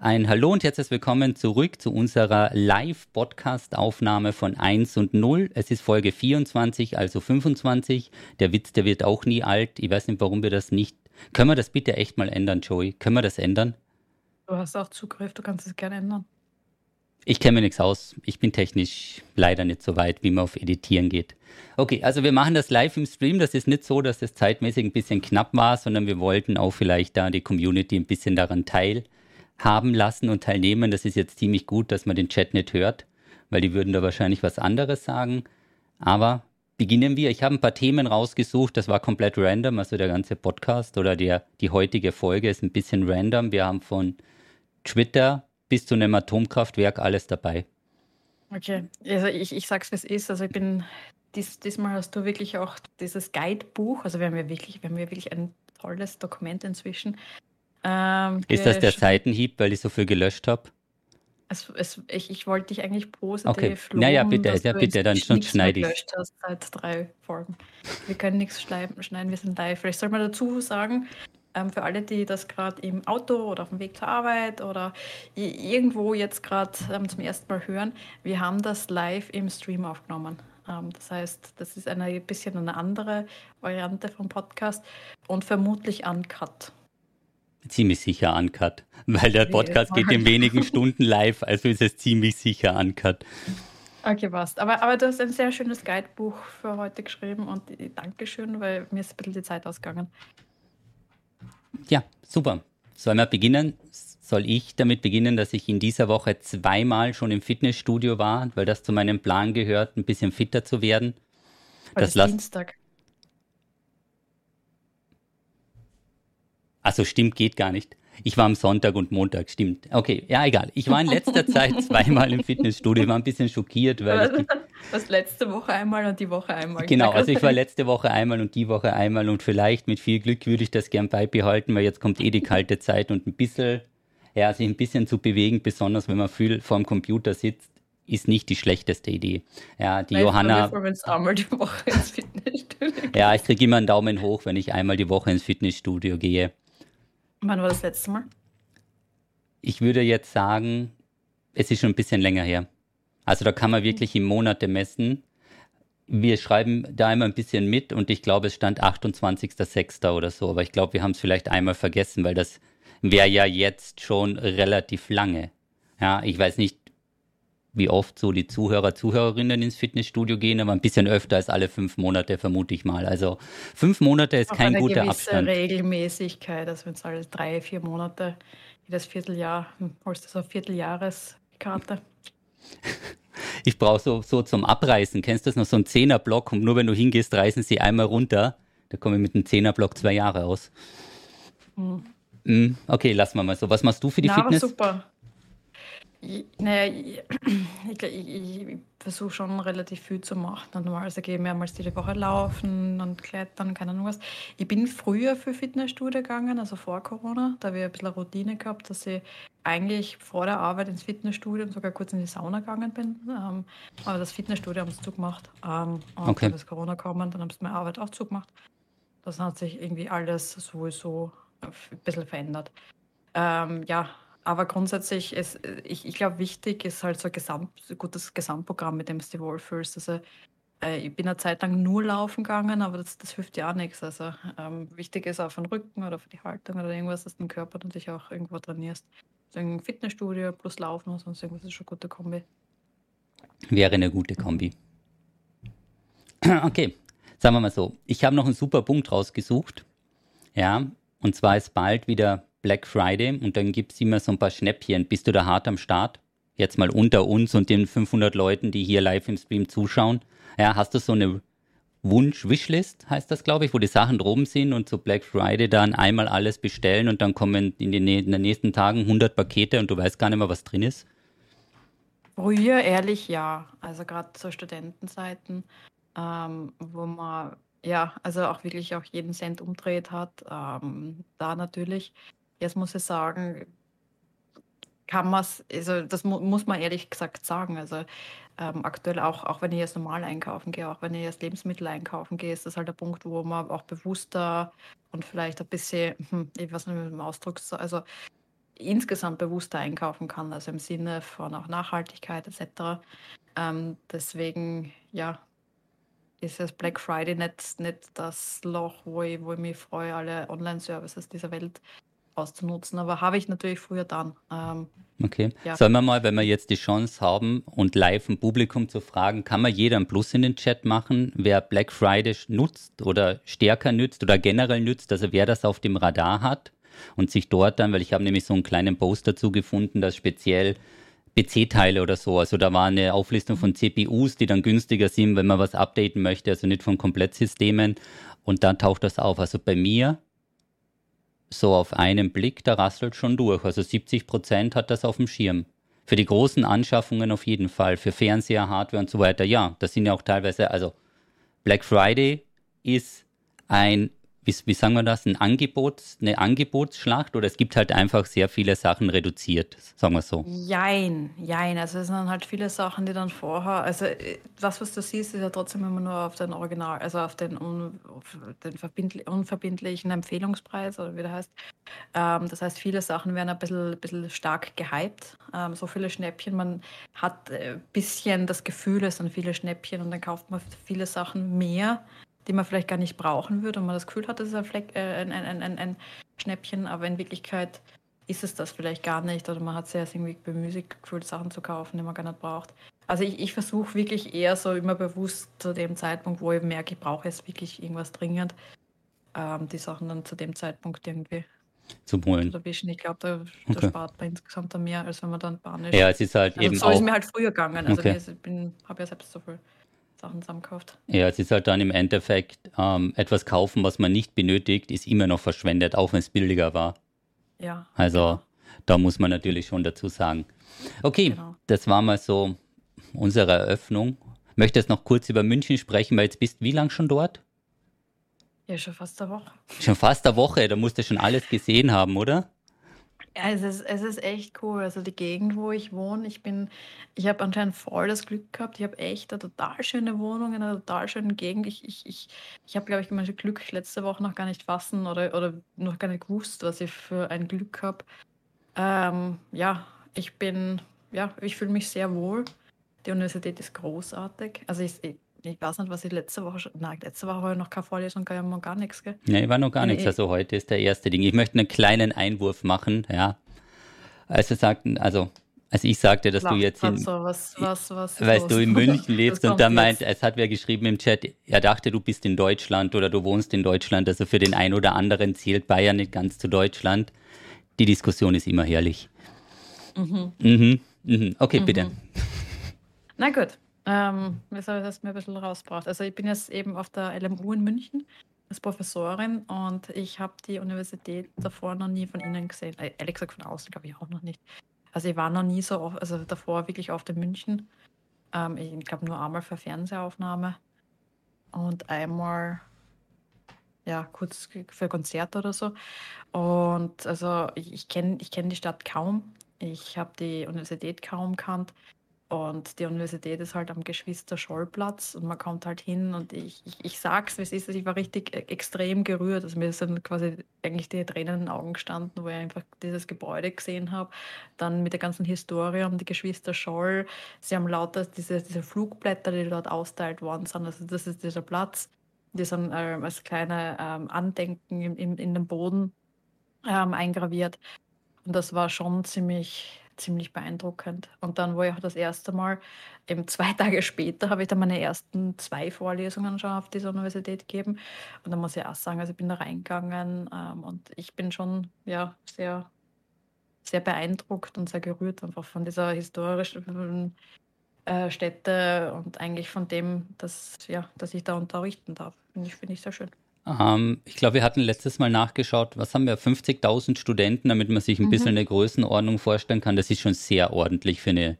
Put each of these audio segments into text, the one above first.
Ein Hallo und herzlich willkommen zurück zu unserer Live-Podcast-Aufnahme von 1 und 0. Es ist Folge 24, also 25. Der Witz, der wird auch nie alt. Ich weiß nicht, warum wir das nicht. Können wir das bitte echt mal ändern, Joey? Können wir das ändern? Du hast auch Zugriff, du kannst es gerne ändern. Ich kenne mir nichts aus. Ich bin technisch leider nicht so weit, wie man auf Editieren geht. Okay, also wir machen das live im Stream. Das ist nicht so, dass es zeitmäßig ein bisschen knapp war, sondern wir wollten auch vielleicht da die Community ein bisschen daran teilhaben haben lassen und teilnehmen. Das ist jetzt ziemlich gut, dass man den Chat nicht hört, weil die würden da wahrscheinlich was anderes sagen. Aber beginnen wir. Ich habe ein paar Themen rausgesucht. Das war komplett random. Also der ganze Podcast oder der, die heutige Folge ist ein bisschen random. Wir haben von Twitter bis zu einem Atomkraftwerk alles dabei. Okay, also ich, ich sag's, wie es ist. Also ich bin, dies, diesmal hast du wirklich auch dieses Guidebuch, also wir haben ja wirklich, wir haben ja wirklich ein tolles Dokument inzwischen, ähm, ist das der Seitenhieb, weil ich so viel gelöscht habe? Es, es, ich, ich wollte dich eigentlich positiv okay. loben, naja, bitte, ja, bitte, dann schon schneide ich. hast seit drei Folgen. Wir können nichts schneiden, wir sind live. Vielleicht soll man dazu sagen, ähm, für alle, die das gerade im Auto oder auf dem Weg zur Arbeit oder irgendwo jetzt gerade ähm, zum ersten Mal hören, wir haben das live im Stream aufgenommen. Ähm, das heißt, das ist eine ein bisschen eine andere Variante vom Podcast und vermutlich uncut ziemlich sicher uncut, weil der Podcast geht in wenigen Stunden live, also ist es ziemlich sicher uncut. Okay, passt. Aber, aber du hast ein sehr schönes Guidebuch für heute geschrieben und Dankeschön, weil mir ist ein bisschen die Zeit ausgegangen. Ja, super. Sollen wir beginnen? Soll ich damit beginnen, dass ich in dieser Woche zweimal schon im Fitnessstudio war, weil das zu meinem Plan gehört, ein bisschen fitter zu werden? Heute das ist Dienstag. Also stimmt, geht gar nicht. Ich war am Sonntag und Montag, stimmt. Okay, ja, egal. Ich war in letzter Zeit zweimal im Fitnessstudio, ich war ein bisschen schockiert, weil. Was letzte Woche einmal und die Woche einmal. Genau, also ich war letzte Woche einmal und die Woche einmal und vielleicht mit viel Glück würde ich das gern beibehalten, weil jetzt kommt eh die kalte Zeit und ein bisschen, ja, sich ein bisschen zu bewegen, besonders wenn man viel vor dem Computer sitzt, ist nicht die schlechteste Idee. Ja, die Nein, Johanna. einmal die Woche ins Fitnessstudio ja, ich kriege immer einen Daumen hoch, wenn ich einmal die Woche ins Fitnessstudio gehe. Wann war das letzte Mal? Ich würde jetzt sagen, es ist schon ein bisschen länger her. Also da kann man wirklich im Monate messen. Wir schreiben da immer ein bisschen mit und ich glaube, es stand 28.06. oder so, aber ich glaube, wir haben es vielleicht einmal vergessen, weil das wäre ja jetzt schon relativ lange. Ja, ich weiß nicht, wie oft so die Zuhörer, Zuhörerinnen ins Fitnessstudio gehen, aber ein bisschen öfter als alle fünf Monate, vermute ich mal. Also fünf Monate ist Auch kein eine guter Abstand. Regelmäßigkeit, also wenn es alle drei, vier Monate, jedes Vierteljahr, hm, holst du so Vierteljahreskarte. Ich brauche so, so zum Abreißen, kennst du das noch, so ein Zehnerblock und nur wenn du hingehst, reißen sie einmal runter. Da komme ich mit einem Zehnerblock zwei Jahre aus. Hm. Okay, lassen wir mal so. Was machst du für die Na, Fitness? super. Naja, ich, ich, ich versuche schon relativ viel zu machen. Normalerweise gehe ich mehrmals die Woche laufen und klettern, keine Ahnung was. Ich bin früher für Fitnessstudio gegangen, also vor Corona. Da habe ich ein bisschen Routine gehabt, dass ich eigentlich vor der Arbeit ins Fitnessstudio und sogar kurz in die Sauna gegangen bin. Ähm, aber das Fitnessstudio haben sie zugemacht. Ähm, und okay. dann ist Corona gekommen, dann haben sie meine Arbeit auch zugemacht. Das hat sich irgendwie alles sowieso ein bisschen verändert. Ähm, ja, aber grundsätzlich ist, ich, ich glaube, wichtig ist halt so ein Gesamt, gutes Gesamtprogramm, mit dem du dich wohlfühlst. Also, äh, ich bin eine Zeit lang nur laufen gegangen, aber das, das hilft ja auch nichts. Also, ähm, wichtig ist auch für den Rücken oder für die Haltung oder irgendwas, dass du den Körper natürlich auch irgendwo trainierst. So ein Fitnessstudio plus Laufen oder sonst irgendwas ist schon eine gute Kombi. Wäre eine gute Kombi. Okay, sagen wir mal so. Ich habe noch einen super Punkt rausgesucht. Ja, und zwar ist bald wieder Black Friday und dann gibt es immer so ein paar Schnäppchen. Bist du da hart am Start? Jetzt mal unter uns und den 500 Leuten, die hier live im Stream zuschauen. Ja, hast du so eine Wunsch-Wishlist, heißt das, glaube ich, wo die Sachen droben sind und zu Black Friday dann einmal alles bestellen und dann kommen in den, in den nächsten Tagen 100 Pakete und du weißt gar nicht mehr, was drin ist? Früher ehrlich ja. Also gerade zu Studentenzeiten, ähm, wo man ja, also auch wirklich auch jeden Cent umdreht hat, ähm, da natürlich. Jetzt muss ich sagen, kann man es, also das mu muss man ehrlich gesagt sagen. Also ähm, aktuell auch, auch wenn ich jetzt normal einkaufen gehe, auch wenn ich jetzt Lebensmittel einkaufen gehe, ist das halt der Punkt, wo man auch bewusster und vielleicht ein bisschen, hm, ich weiß nicht, mit dem Ausdruck, also insgesamt bewusster einkaufen kann, also im Sinne von auch Nachhaltigkeit etc. Ähm, deswegen, ja, ist das Black Friday nicht, nicht das Loch, wo ich, wo ich mich freue, alle Online-Services dieser Welt auszunutzen. Aber habe ich natürlich früher dann. Ähm, okay. Ja. Sollen wir mal, wenn wir jetzt die Chance haben und live ein Publikum zu fragen, kann man jeder ein Plus in den Chat machen, wer Black Friday nutzt oder stärker nützt oder generell nützt, also wer das auf dem Radar hat und sich dort dann, weil ich habe nämlich so einen kleinen Post dazu gefunden, dass speziell PC-Teile oder so. Also da war eine Auflistung von CPUs, die dann günstiger sind, wenn man was updaten möchte, also nicht von Komplettsystemen. Und dann taucht das auf. Also bei mir so auf einen Blick, da rasselt schon durch. Also 70 Prozent hat das auf dem Schirm. Für die großen Anschaffungen auf jeden Fall. Für Fernseher, Hardware und so weiter. Ja, das sind ja auch teilweise, also Black Friday ist ein wie, wie sagen wir das, ein Angebots, eine Angebotsschlacht oder es gibt halt einfach sehr viele Sachen reduziert, sagen wir so? Jein, jein. Also es sind halt viele Sachen, die dann vorher, also äh, das, was du siehst, ist ja trotzdem immer nur auf den Original, also auf den, un, auf den unverbindlichen Empfehlungspreis oder wie der heißt. Ähm, das heißt, viele Sachen werden ein bisschen, bisschen stark gehypt. Ähm, so viele Schnäppchen, man hat ein äh, bisschen das Gefühl, es sind viele Schnäppchen und dann kauft man viele Sachen mehr die man vielleicht gar nicht brauchen würde und man das Gefühl hat, das ist ein, Fleck, äh, ein, ein, ein, ein, Schnäppchen, aber in Wirklichkeit ist es das vielleicht gar nicht oder man hat erst irgendwie bemüßigt gefühlt, Sachen zu kaufen, die man gar nicht braucht. Also ich, ich versuche wirklich eher so immer bewusst zu dem Zeitpunkt, wo ich merke, ich brauche jetzt wirklich irgendwas dringend, ähm, die Sachen dann zu dem Zeitpunkt irgendwie zu holen. Erwischen. Ich glaube, da, da okay. spart man insgesamt mehr, als wenn man dann panisch. Ja, es ist halt also eben so auch. So ist mir halt früher gegangen. Also okay. ich habe ja selbst so viel Sachen zusammenkauft. Ja, es ist halt dann im Endeffekt ähm, etwas kaufen, was man nicht benötigt, ist immer noch verschwendet, auch wenn es billiger war. Ja. Also genau. da muss man natürlich schon dazu sagen. Okay, genau. das war mal so unsere Eröffnung. Möchtest noch kurz über München sprechen, weil jetzt bist du wie lange schon dort? Ja, schon fast eine Woche. Schon fast eine Woche, da musst du schon alles gesehen haben, oder? Es ist, es ist echt cool. Also die Gegend, wo ich wohne, ich bin, ich habe anscheinend voll das Glück gehabt. Ich habe echt eine total schöne Wohnung in einer total schönen Gegend. Ich, ich, ich, ich habe, glaube ich, mein Glück letzte Woche noch gar nicht fassen oder, oder noch gar nicht gewusst, was ich für ein Glück habe. Ähm, ja, ich bin, ja, ich fühle mich sehr wohl. Die Universität ist großartig. Also ich, ich weiß nicht, was ich letzte Woche schon. Nein, letzte Woche habe ich noch keine Vorlesung, gar, noch gar nichts, gell? Ja, ich war noch gar nichts. Also heute ist der erste Ding. Ich möchte einen kleinen Einwurf machen, ja. Also sagten, also als ich sagte, dass Lach, du jetzt in, so, was, was, was weil du in München lebst und da meint, es hat wer geschrieben im Chat, er dachte, du bist in Deutschland oder du wohnst in Deutschland. Also für den einen oder anderen zählt Bayern nicht ganz zu Deutschland. Die Diskussion ist immer herrlich. Mhm. Mhm. Mhm. Okay, mhm. bitte. Na gut. Ähm, das hast mir ein bisschen rausgebracht. Also ich bin jetzt eben auf der LMU in München als Professorin und ich habe die Universität davor noch nie von innen gesehen. Äh, ehrlich gesagt von außen glaube ich auch noch nicht. Also ich war noch nie so, oft, also davor wirklich oft in München. Ähm, ich glaube nur einmal für Fernsehaufnahme und einmal ja kurz für Konzerte oder so. Und also ich, ich kenne ich kenn die Stadt kaum. Ich habe die Universität kaum kannt. Und die Universität ist halt am Geschwister-Scholl-Platz und man kommt halt hin und ich, ich, ich sag's, wie es ist, ich war richtig e, extrem gerührt. Also mir sind quasi eigentlich die Tränen in den Augen gestanden, wo ich einfach dieses Gebäude gesehen habe. Dann mit der ganzen Historie um die Geschwister Scholl. Sie haben lauter diese, diese Flugblätter, die dort austeilt worden sind. Also das ist dieser Platz. Die sind ähm, als kleine ähm, Andenken im, im, in den Boden ähm, eingraviert. Und das war schon ziemlich ziemlich beeindruckend. Und dann war ich auch das erste Mal, eben zwei Tage später, habe ich dann meine ersten zwei Vorlesungen schon auf dieser Universität gegeben. Und dann muss ich auch sagen, also ich bin da reingegangen ähm, und ich bin schon ja, sehr, sehr beeindruckt und sehr gerührt einfach von dieser historischen äh, Stätte und eigentlich von dem, dass, ja, dass ich da unterrichten darf. Finde ich, find ich sehr schön. Ähm, ich glaube, wir hatten letztes Mal nachgeschaut, was haben wir, 50.000 Studenten, damit man sich ein mhm. bisschen eine Größenordnung vorstellen kann. Das ist schon sehr ordentlich für eine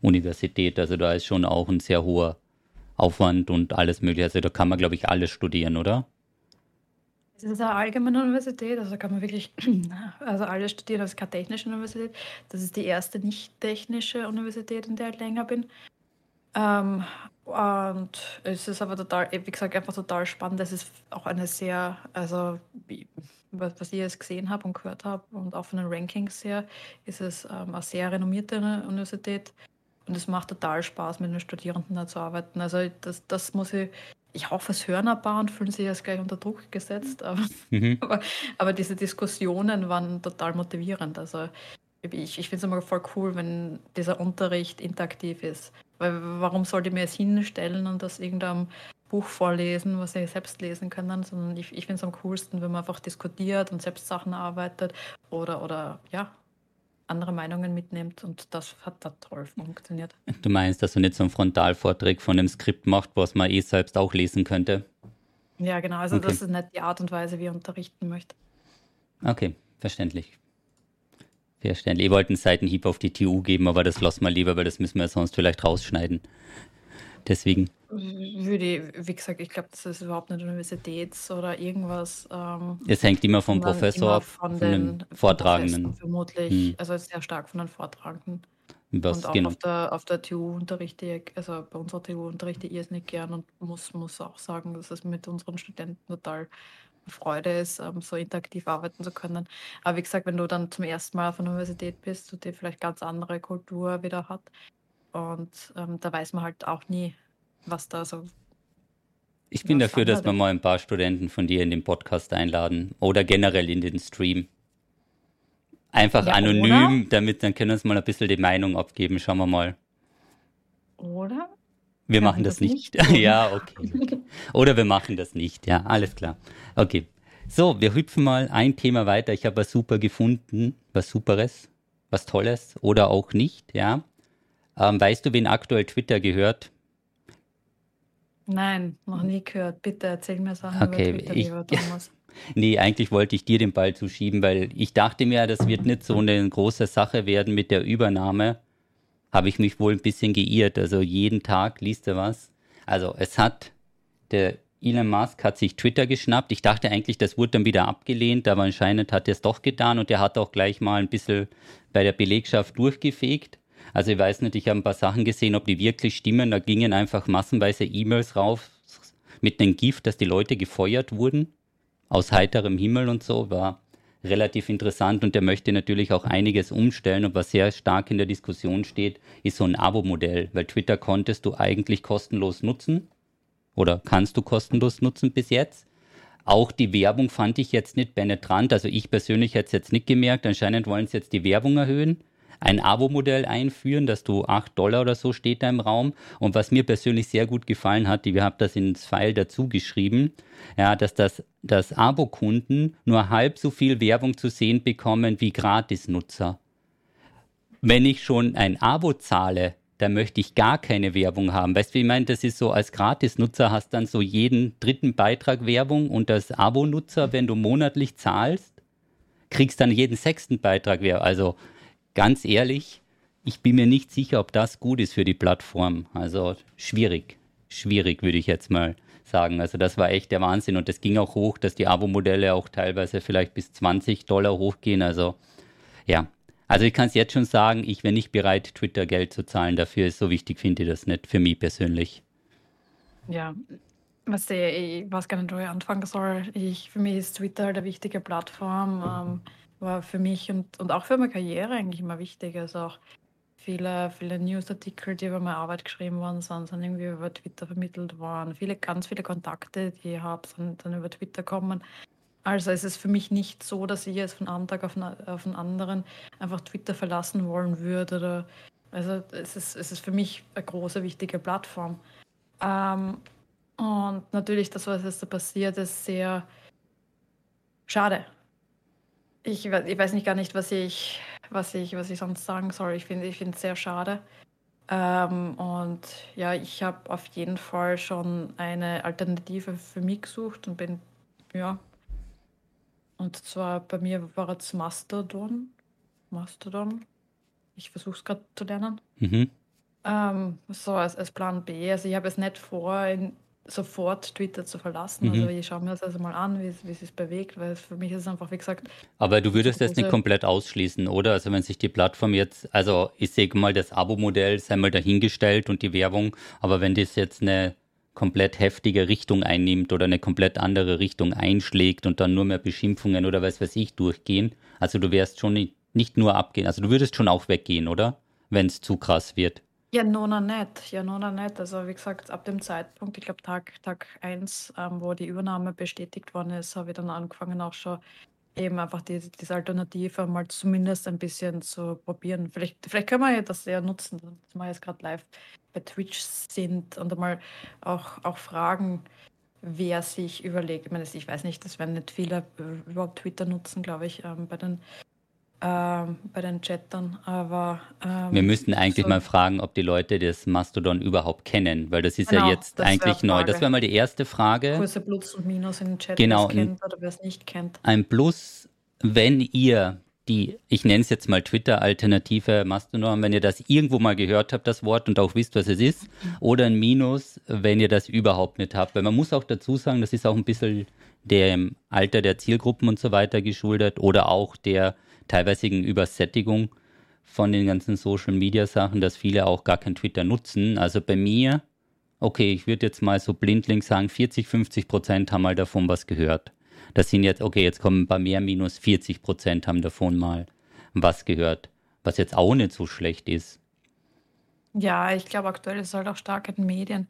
Universität. Also da ist schon auch ein sehr hoher Aufwand und alles mögliche. Also da kann man, glaube ich, alles studieren, oder? Es ist eine allgemeine Universität, also kann man wirklich, also alles studieren, das ist keine technische Universität. Das ist die erste nicht technische Universität, in der ich länger bin. Ähm, und es ist aber total, wie gesagt, einfach total spannend. Es ist auch eine sehr, also was, ich jetzt gesehen habe und gehört habe und auch von den Rankings her, ist es ähm, eine sehr renommierte Universität und es macht total Spaß, mit den Studierenden da zu arbeiten. Also das, das muss ich, ich hoffe, es hören ein paar und fühlen sich jetzt gleich unter Druck gesetzt, aber, mhm. aber, aber, diese Diskussionen waren total motivierend. Also ich, ich finde es immer voll cool, wenn dieser Unterricht interaktiv ist. Weil warum sollte ich mir jetzt hinstellen und das irgendeinem Buch vorlesen, was sie selbst lesen können, sondern ich, ich finde es am coolsten, wenn man einfach diskutiert und selbst Sachen erarbeitet oder, oder ja, andere Meinungen mitnimmt und das hat da toll funktioniert. Du meinst, dass du nicht so einen Frontalvortrag von einem Skript macht, was man eh selbst auch lesen könnte? Ja, genau. Also okay. das ist nicht die Art und Weise, wie ich unterrichten möchte. Okay, verständlich. Verständlich. Ich wollte einen Seitenhieb auf die TU geben, aber das lassen wir lieber, weil das müssen wir sonst vielleicht rausschneiden. Deswegen. Würde, wie gesagt, ich glaube, das ist überhaupt nicht Universitäts- oder irgendwas. Ähm, es hängt immer vom Professor, von, von den Vortragenden. Vermutlich, hm. also sehr stark von den Vortragenden. Was, und auch genau. auf, der, auf der TU unterrichte ich, also bei unserer TU unterrichte ich es nicht gern und muss, muss auch sagen, dass es mit unseren Studenten total Freude ist, ähm, so interaktiv arbeiten zu können. Aber wie gesagt, wenn du dann zum ersten Mal auf einer Universität bist, und die vielleicht ganz andere Kultur wieder hat, und ähm, da weiß man halt auch nie, was da so. Ich bin dafür, dass wir mal ein paar Studenten von dir in den Podcast einladen oder generell in den Stream. Einfach ja, anonym, oder? damit dann können wir uns mal ein bisschen die Meinung abgeben. Schauen wir mal. Oder? Wir machen das, das nicht. nicht? ja, okay, okay. Oder wir machen das nicht. Ja, alles klar. Okay. So, wir hüpfen mal ein Thema weiter. Ich habe was super gefunden, was Superes, was Tolles oder auch nicht, ja. Ähm, weißt du, wen aktuell Twitter gehört? Nein, noch nie gehört. Bitte erzähl mir Sachen okay, über Twitter, ich, lieber Thomas. Nee, eigentlich wollte ich dir den Ball zuschieben, weil ich dachte mir, das wird nicht so eine große Sache werden mit der Übernahme. Habe ich mich wohl ein bisschen geirrt. Also jeden Tag liest er was. Also es hat, der Elon Musk hat sich Twitter geschnappt. Ich dachte eigentlich, das wurde dann wieder abgelehnt, aber anscheinend hat er es doch getan und er hat auch gleich mal ein bisschen bei der Belegschaft durchgefegt. Also ich weiß nicht, ich habe ein paar Sachen gesehen, ob die wirklich stimmen. Da gingen einfach massenweise E-Mails rauf mit einem Gift, dass die Leute gefeuert wurden. Aus heiterem Himmel und so. War relativ interessant und der möchte natürlich auch einiges umstellen. Und was sehr stark in der Diskussion steht, ist so ein Abo-Modell, weil Twitter konntest du eigentlich kostenlos nutzen oder kannst du kostenlos nutzen bis jetzt. Auch die Werbung fand ich jetzt nicht penetrant. Also ich persönlich hätte es jetzt nicht gemerkt. Anscheinend wollen sie jetzt die Werbung erhöhen ein Abo-Modell einführen, dass du 8 Dollar oder so steht da im Raum. Und was mir persönlich sehr gut gefallen hat, wir haben das ins File dazu geschrieben, ja, dass das, dass Abo-Kunden nur halb so viel Werbung zu sehen bekommen wie Gratis-Nutzer. Wenn ich schon ein Abo zahle, dann möchte ich gar keine Werbung haben. Weißt du, wie ich meine, das ist so, als Gratis-Nutzer hast dann so jeden dritten Beitrag Werbung und als Abo-Nutzer, wenn du monatlich zahlst, kriegst dann jeden sechsten Beitrag Werbung. Also ganz ehrlich, ich bin mir nicht sicher, ob das gut ist für die Plattform. Also schwierig, schwierig würde ich jetzt mal sagen. Also das war echt der Wahnsinn und das ging auch hoch, dass die Abo-Modelle auch teilweise vielleicht bis 20 Dollar hochgehen. Also ja, also ich kann es jetzt schon sagen, ich wäre nicht bereit, Twitter Geld zu zahlen dafür. So wichtig finde ich das nicht, für mich persönlich. Ja, was ich, ich weiß gar nicht, wo ich anfangen soll. Ich, für mich ist Twitter halt eine wichtige Plattform. Ähm, war für mich und, und auch für meine Karriere eigentlich immer wichtig. Also auch viele, viele Newsartikel, die über meine Arbeit geschrieben worden sind, sind irgendwie über Twitter vermittelt worden. Viele, ganz viele Kontakte, die ich habe, sind dann über Twitter kommen. Also es ist für mich nicht so, dass ich jetzt von einem Tag auf, einen, auf einen anderen einfach Twitter verlassen wollen würde. Oder, also es ist, es ist für mich eine große, wichtige Plattform. Ähm, und natürlich das, was jetzt da passiert, ist sehr schade. Ich, ich weiß nicht gar nicht, was ich, was ich, was ich sonst sagen soll. Ich finde ich es sehr schade. Ähm, und ja, ich habe auf jeden Fall schon eine Alternative für mich gesucht und bin, ja. Und zwar bei mir war es Mastodon. Mastodon. Ich versuche es gerade zu lernen. Mhm. Ähm, so als, als Plan B. Also ich habe es nicht vor, in, sofort Twitter zu verlassen. Also mhm. Also ich schaue mir das also mal an, wie, wie es sich bewegt, weil für mich ist es einfach, wie gesagt. Aber du würdest das nicht komplett ausschließen, oder? Also wenn sich die Plattform jetzt, also ich sehe mal das Abo-Modell, sei mal dahingestellt und die Werbung, aber wenn das jetzt eine komplett heftige Richtung einnimmt oder eine komplett andere Richtung einschlägt und dann nur mehr Beschimpfungen oder was weiß ich durchgehen. Also du wärst schon nicht, nicht nur abgehen, also du würdest schon auch weggehen, oder? Wenn es zu krass wird. Ja, noch nicht. Ja, noch nicht. Also wie gesagt, ab dem Zeitpunkt, ich glaube Tag, Tag 1, ähm, wo die Übernahme bestätigt worden ist, habe ich dann angefangen auch schon eben einfach die, diese Alternative mal zumindest ein bisschen zu probieren. Vielleicht, vielleicht können wir ja das ja nutzen, dass wir jetzt gerade live bei Twitch sind und einmal auch, auch fragen, wer sich überlegt. Ich meine, ich weiß nicht, das werden nicht viele überhaupt Twitter nutzen, glaube ich, ähm, bei den ähm, bei den Chattern, aber ähm, wir müssten eigentlich so mal fragen, ob die Leute das Mastodon überhaupt kennen, weil das ist genau, ja jetzt eigentlich neu. Das wäre mal die erste Frage. Größe Plus und Minus in den Chat, genau, wer es kennt oder wer es nicht kennt. Ein Plus, wenn ihr die, ich nenne es jetzt mal Twitter-Alternative Mastodon, wenn ihr das irgendwo mal gehört habt, das Wort und auch wisst, was es ist, oder ein Minus, wenn ihr das überhaupt nicht habt. Weil man muss auch dazu sagen, das ist auch ein bisschen dem Alter der Zielgruppen und so weiter geschuldet oder auch der teilweise Übersättigung von den ganzen Social-Media-Sachen, dass viele auch gar kein Twitter nutzen. Also bei mir, okay, ich würde jetzt mal so blindlings sagen, 40, 50 Prozent haben mal davon was gehört. Das sind jetzt, okay, jetzt kommen ein paar mehr, minus 40 Prozent haben davon mal was gehört, was jetzt auch nicht so schlecht ist. Ja, ich glaube, aktuell ist es halt auch stark in den Medien.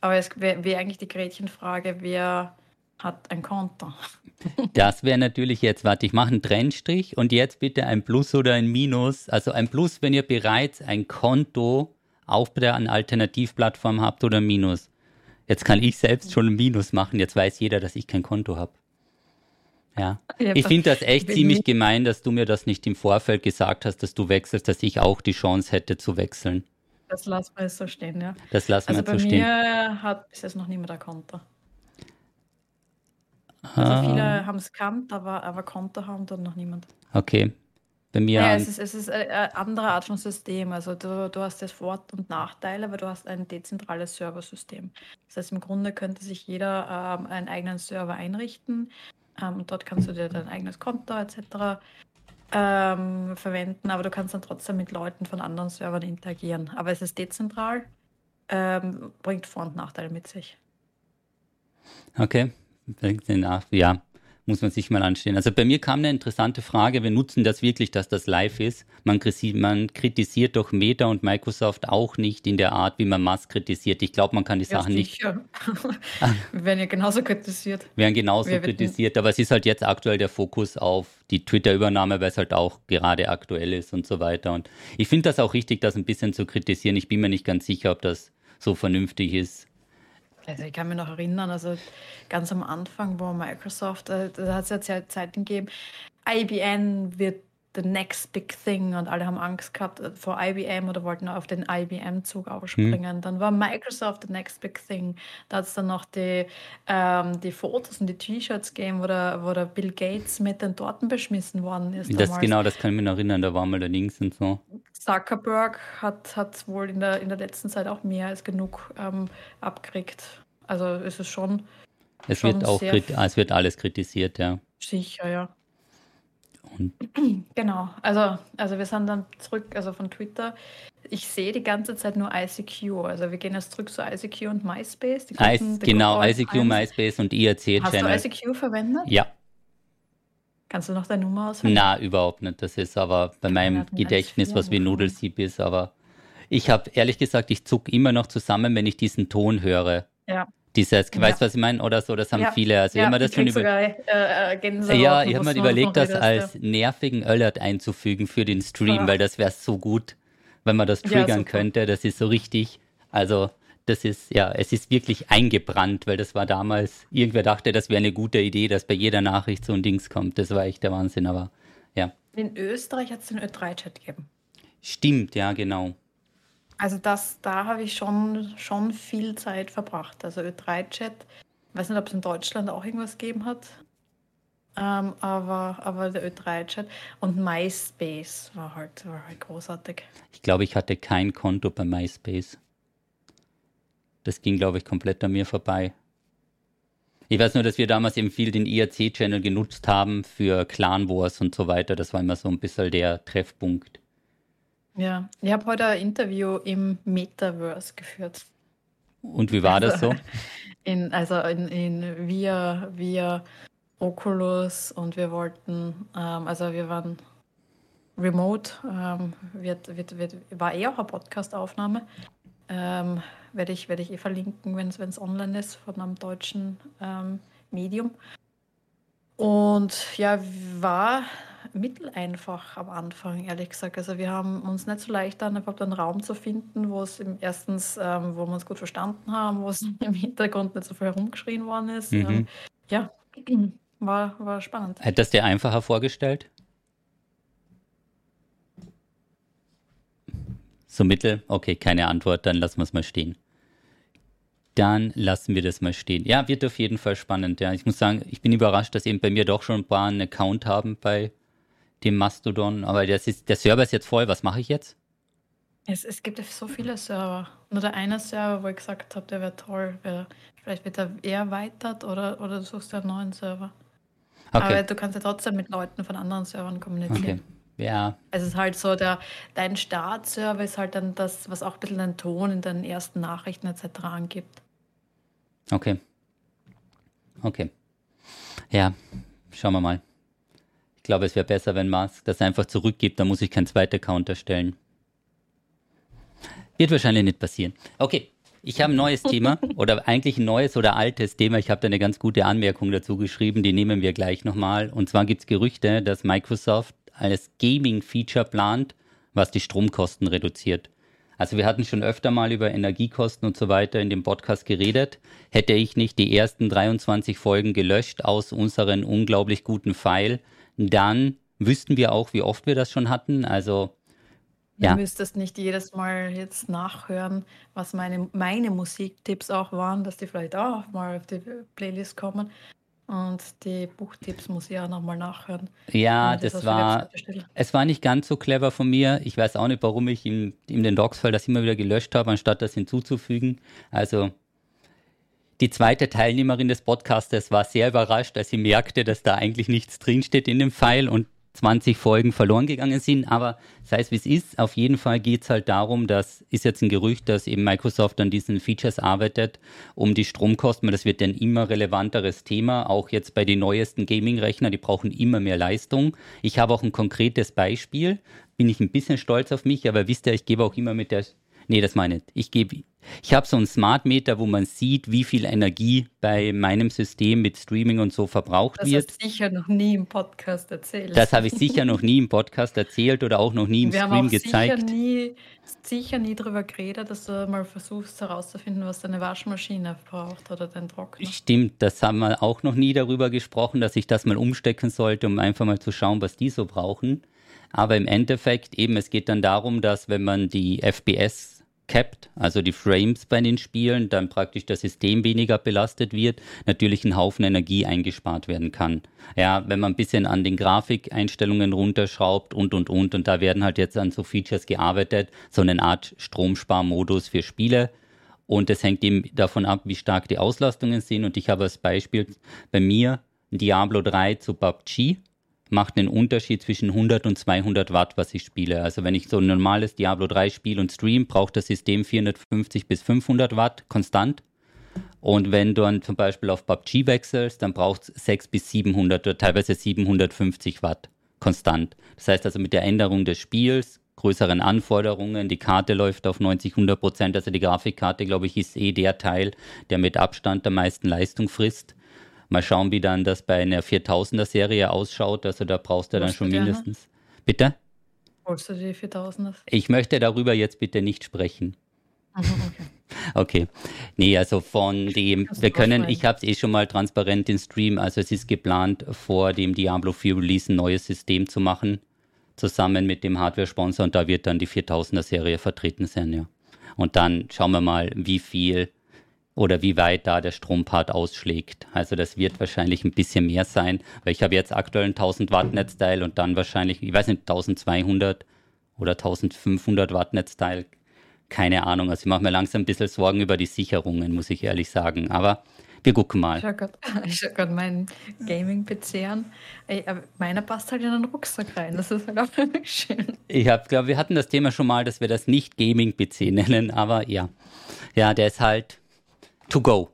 Aber es wäre wär eigentlich die Gretchenfrage, wer hat ein Konto. Das wäre natürlich jetzt, warte, ich mache einen Trennstrich und jetzt bitte ein Plus oder ein Minus. Also ein Plus, wenn ihr bereits ein Konto auf der Alternativplattform habt oder ein Minus. Jetzt kann ich selbst schon ein Minus machen, jetzt weiß jeder, dass ich kein Konto habe. Ja. Ich finde das echt ziemlich gemein, dass du mir das nicht im Vorfeld gesagt hast, dass du wechselst, dass ich auch die Chance hätte zu wechseln. Das lassen wir so stehen, ja. Das lassen also wir so stehen. Bei mir hat bis jetzt noch niemand ein Konto. Also viele ah. haben es gekannt, aber, aber Konto haben dann noch niemand. Okay. Bei mir. Ja, es ist, es ist eine andere Art von System. Also du, du hast das Vor- und Nachteile, aber du hast ein dezentrales Serversystem. Das heißt, im Grunde könnte sich jeder ähm, einen eigenen Server einrichten ähm, und dort kannst du dir dein eigenes Konto etc. Ähm, verwenden, aber du kannst dann trotzdem mit Leuten von anderen Servern interagieren. Aber es ist dezentral, ähm, bringt Vor- und Nachteile mit sich. Okay. Ja, muss man sich mal anstehen. Also bei mir kam eine interessante Frage. Wir nutzen das wirklich, dass das live ist. Man, man kritisiert doch Meta und Microsoft auch nicht in der Art, wie man Musk kritisiert. Ich glaube, man kann die ja, Sachen sicher. nicht. Wir werden ja genauso kritisiert. Wir werden genauso Wir kritisiert, aber es ist halt jetzt aktuell der Fokus auf die Twitter-Übernahme, weil es halt auch gerade aktuell ist und so weiter. Und ich finde das auch richtig, das ein bisschen zu kritisieren. Ich bin mir nicht ganz sicher, ob das so vernünftig ist. Also ich kann mich noch erinnern, also ganz am Anfang, wo Microsoft, äh, da hat es ja Zeiten gegeben, IBM wird the next big thing und alle haben Angst gehabt vor IBM oder wollten auf den IBM-Zug aufspringen. Mhm. Dann war Microsoft the next big thing. Da hat es dann noch die, ähm, die Fotos und die T-Shirts gegeben, wo der, wo der Bill Gates mit den Torten beschmissen worden ist. Das, genau, das kann ich mich noch erinnern, da war mal der Links und so. Zuckerberg hat, hat wohl in der, in der letzten Zeit auch mehr als genug ähm, abgekriegt. Also ist es schon. Es schon wird auch es wird alles kritisiert, ja. Sicher, ja. Und genau, also, also wir sind dann zurück, also von Twitter. Ich sehe die ganze Zeit nur ICQ. Also wir gehen jetzt zurück zu ICQ und MySpace. Gruppen, genau, ICQ, 1. MySpace und IRC-Channel. Hast du ICQ verwendet? Ja. Kannst du noch deine Nummer auswählen? Na, überhaupt nicht. Das ist aber bei meinem Gedächtnis, was wie Nudelsieb ist. Aber ich habe ehrlich gesagt, ich zucke immer noch zusammen, wenn ich diesen Ton höre. Ja. Dieses, ja. weißt du, was ich meine? Oder so, das haben ja. viele. Also ja, immer das schon über. Sogar, äh, äh ja, ich habe mir überlegt, das als nervigen Alert einzufügen für den Stream, weil das wäre so gut, wenn man das triggern könnte. Das ist so richtig. Also, das ist, ja, es ist wirklich eingebrannt, weil das war damals, irgendwer dachte, das wäre eine gute Idee, dass bei jeder Nachricht so ein Dings kommt. Das war echt der Wahnsinn, aber ja. In Österreich hat es den Ö3-Chat gegeben. Stimmt, ja, genau. Also das, da habe ich schon, schon viel Zeit verbracht. Also Ö3-Chat, ich weiß nicht, ob es in Deutschland auch irgendwas gegeben hat. Ähm, aber, aber der Ö3-Chat und MySpace war halt, war halt großartig. Ich glaube, ich hatte kein Konto bei MySpace. Das ging, glaube ich, komplett an mir vorbei. Ich weiß nur, dass wir damals eben viel den IRC-Channel genutzt haben für Clan Wars und so weiter. Das war immer so ein bisschen der Treffpunkt. Ja, ich habe heute ein Interview im Metaverse geführt. Und wie war das so? In, also in, in via, via Oculus und wir wollten, ähm, also wir waren remote, ähm, wird, wird, wird, war eh auch eine Podcast-Aufnahme. Ähm, werde ich, werde ich eh verlinken, wenn es online ist, von einem deutschen ähm, Medium. Und ja, war mitteleinfach am Anfang, ehrlich gesagt. Also wir haben uns nicht so leicht dann überhaupt einen Raum zu finden, wo es im erstens, ähm, wo wir uns gut verstanden haben, wo es im Hintergrund nicht so viel herumgeschrien worden ist. Mhm. Ähm, ja, war, war spannend. Hätte das dir einfacher vorgestellt? So mittel? Okay, keine Antwort, dann lassen wir es mal stehen. Dann lassen wir das mal stehen. Ja, wird auf jeden Fall spannend. Ja, ich muss sagen, ich bin überrascht, dass eben bei mir doch schon ein paar einen Account haben bei dem Mastodon. Aber ist, der Server ist jetzt voll. Was mache ich jetzt? Es, es gibt so viele Server. Nur der eine Server, wo ich gesagt habe, der wäre toll. Wär, vielleicht wird er eher erweitert oder, oder du suchst einen neuen Server. Okay. Aber du kannst ja trotzdem mit Leuten von anderen Servern kommunizieren. Okay. Ja. Es ist halt so, der, dein Startserver ist halt dann das, was auch ein bisschen den Ton in den ersten Nachrichten etc. angibt. Okay. Okay. Ja, schauen wir mal. Ich glaube, es wäre besser, wenn Musk das einfach zurückgibt, dann muss ich keinen zweiten Account erstellen. Wird wahrscheinlich nicht passieren. Okay, ich habe ein neues Thema oder eigentlich ein neues oder altes Thema. Ich habe da eine ganz gute Anmerkung dazu geschrieben, die nehmen wir gleich nochmal. Und zwar gibt es Gerüchte, dass Microsoft als Gaming-Feature plant, was die Stromkosten reduziert. Also wir hatten schon öfter mal über Energiekosten und so weiter in dem Podcast geredet. Hätte ich nicht die ersten 23 Folgen gelöscht aus unseren unglaublich guten File, dann wüssten wir auch, wie oft wir das schon hatten. Also ja. Du müsstest nicht jedes Mal jetzt nachhören, was meine, meine Musiktipps auch waren, dass die vielleicht auch mal auf die Playlist kommen. Und die Buchtipps muss ich auch nochmal nachhören. Ja, das, das war, es war nicht ganz so clever von mir. Ich weiß auch nicht, warum ich in, in den Docs-Fall das immer wieder gelöscht habe, anstatt das hinzuzufügen. Also, die zweite Teilnehmerin des Podcasters war sehr überrascht, als sie merkte, dass da eigentlich nichts drinsteht in dem File und 20 Folgen verloren gegangen sind, aber sei es wie es ist, auf jeden Fall geht es halt darum, das ist jetzt ein Gerücht, dass eben Microsoft an diesen Features arbeitet, um die Stromkosten, das wird ein immer relevanteres Thema, auch jetzt bei den neuesten Gaming-Rechner, die brauchen immer mehr Leistung. Ich habe auch ein konkretes Beispiel, bin ich ein bisschen stolz auf mich, aber wisst ihr, ich gebe auch immer mit der Nee, das meine ich. Ich gebe, ich habe so einen Smart Meter, wo man sieht, wie viel Energie bei meinem System mit Streaming und so verbraucht das wird. Das hast du sicher noch nie im Podcast erzählt. Das habe ich sicher noch nie im Podcast erzählt oder auch noch nie im Wir Stream haben auch gezeigt. Sicher nie, sicher nie darüber geredet, dass du mal versuchst herauszufinden, was deine Waschmaschine braucht oder dein Trockner. Stimmt, das haben wir auch noch nie darüber gesprochen, dass ich das mal umstecken sollte, um einfach mal zu schauen, was die so brauchen. Aber im Endeffekt eben, es geht dann darum, dass wenn man die FPS capped, also die Frames bei den Spielen, dann praktisch das System weniger belastet wird, natürlich ein Haufen Energie eingespart werden kann. Ja, wenn man ein bisschen an den Grafikeinstellungen runterschraubt und und und und da werden halt jetzt an so Features gearbeitet, so eine Art Stromsparmodus für Spiele. Und das hängt eben davon ab, wie stark die Auslastungen sind. Und ich habe als Beispiel bei mir Diablo 3 zu PUBG macht einen Unterschied zwischen 100 und 200 Watt, was ich spiele. Also wenn ich so ein normales Diablo 3 spiele und stream, braucht das System 450 bis 500 Watt konstant. Und wenn du dann zum Beispiel auf PUBG wechselst, dann braucht es 600 bis 700 oder teilweise 750 Watt konstant. Das heißt also mit der Änderung des Spiels, größeren Anforderungen, die Karte läuft auf 90, 100 Prozent, also die Grafikkarte, glaube ich, ist eh der Teil, der mit Abstand der meisten Leistung frisst. Mal schauen, wie dann das bei einer 4000er Serie ausschaut. Also da brauchst du dann schon mindestens. Bitte? Holst du die 4000er? Ich möchte darüber jetzt bitte nicht sprechen. Okay. okay. Nee, also von dem, wir können, ich habe es eh schon mal transparent im Stream, also es ist geplant, vor dem Diablo 4 Release ein neues System zu machen, zusammen mit dem Hardware-Sponsor und da wird dann die 4000er Serie vertreten sein, ja. Und dann schauen wir mal, wie viel oder wie weit da der Strompart ausschlägt. Also das wird wahrscheinlich ein bisschen mehr sein, weil ich habe jetzt aktuell ein 1000 Watt Netzteil und dann wahrscheinlich, ich weiß nicht, 1200 oder 1500 Watt Netzteil. Keine Ahnung. Also ich mache mir langsam ein bisschen Sorgen über die Sicherungen, muss ich ehrlich sagen. Aber wir gucken mal. Ich schaue gerade meinen Gaming-PC an. Ey, meiner passt halt in einen Rucksack rein. Das ist halt auch schön. Ich glaube, wir hatten das Thema schon mal, dass wir das nicht Gaming-PC nennen, aber ja. Ja, der ist halt To go.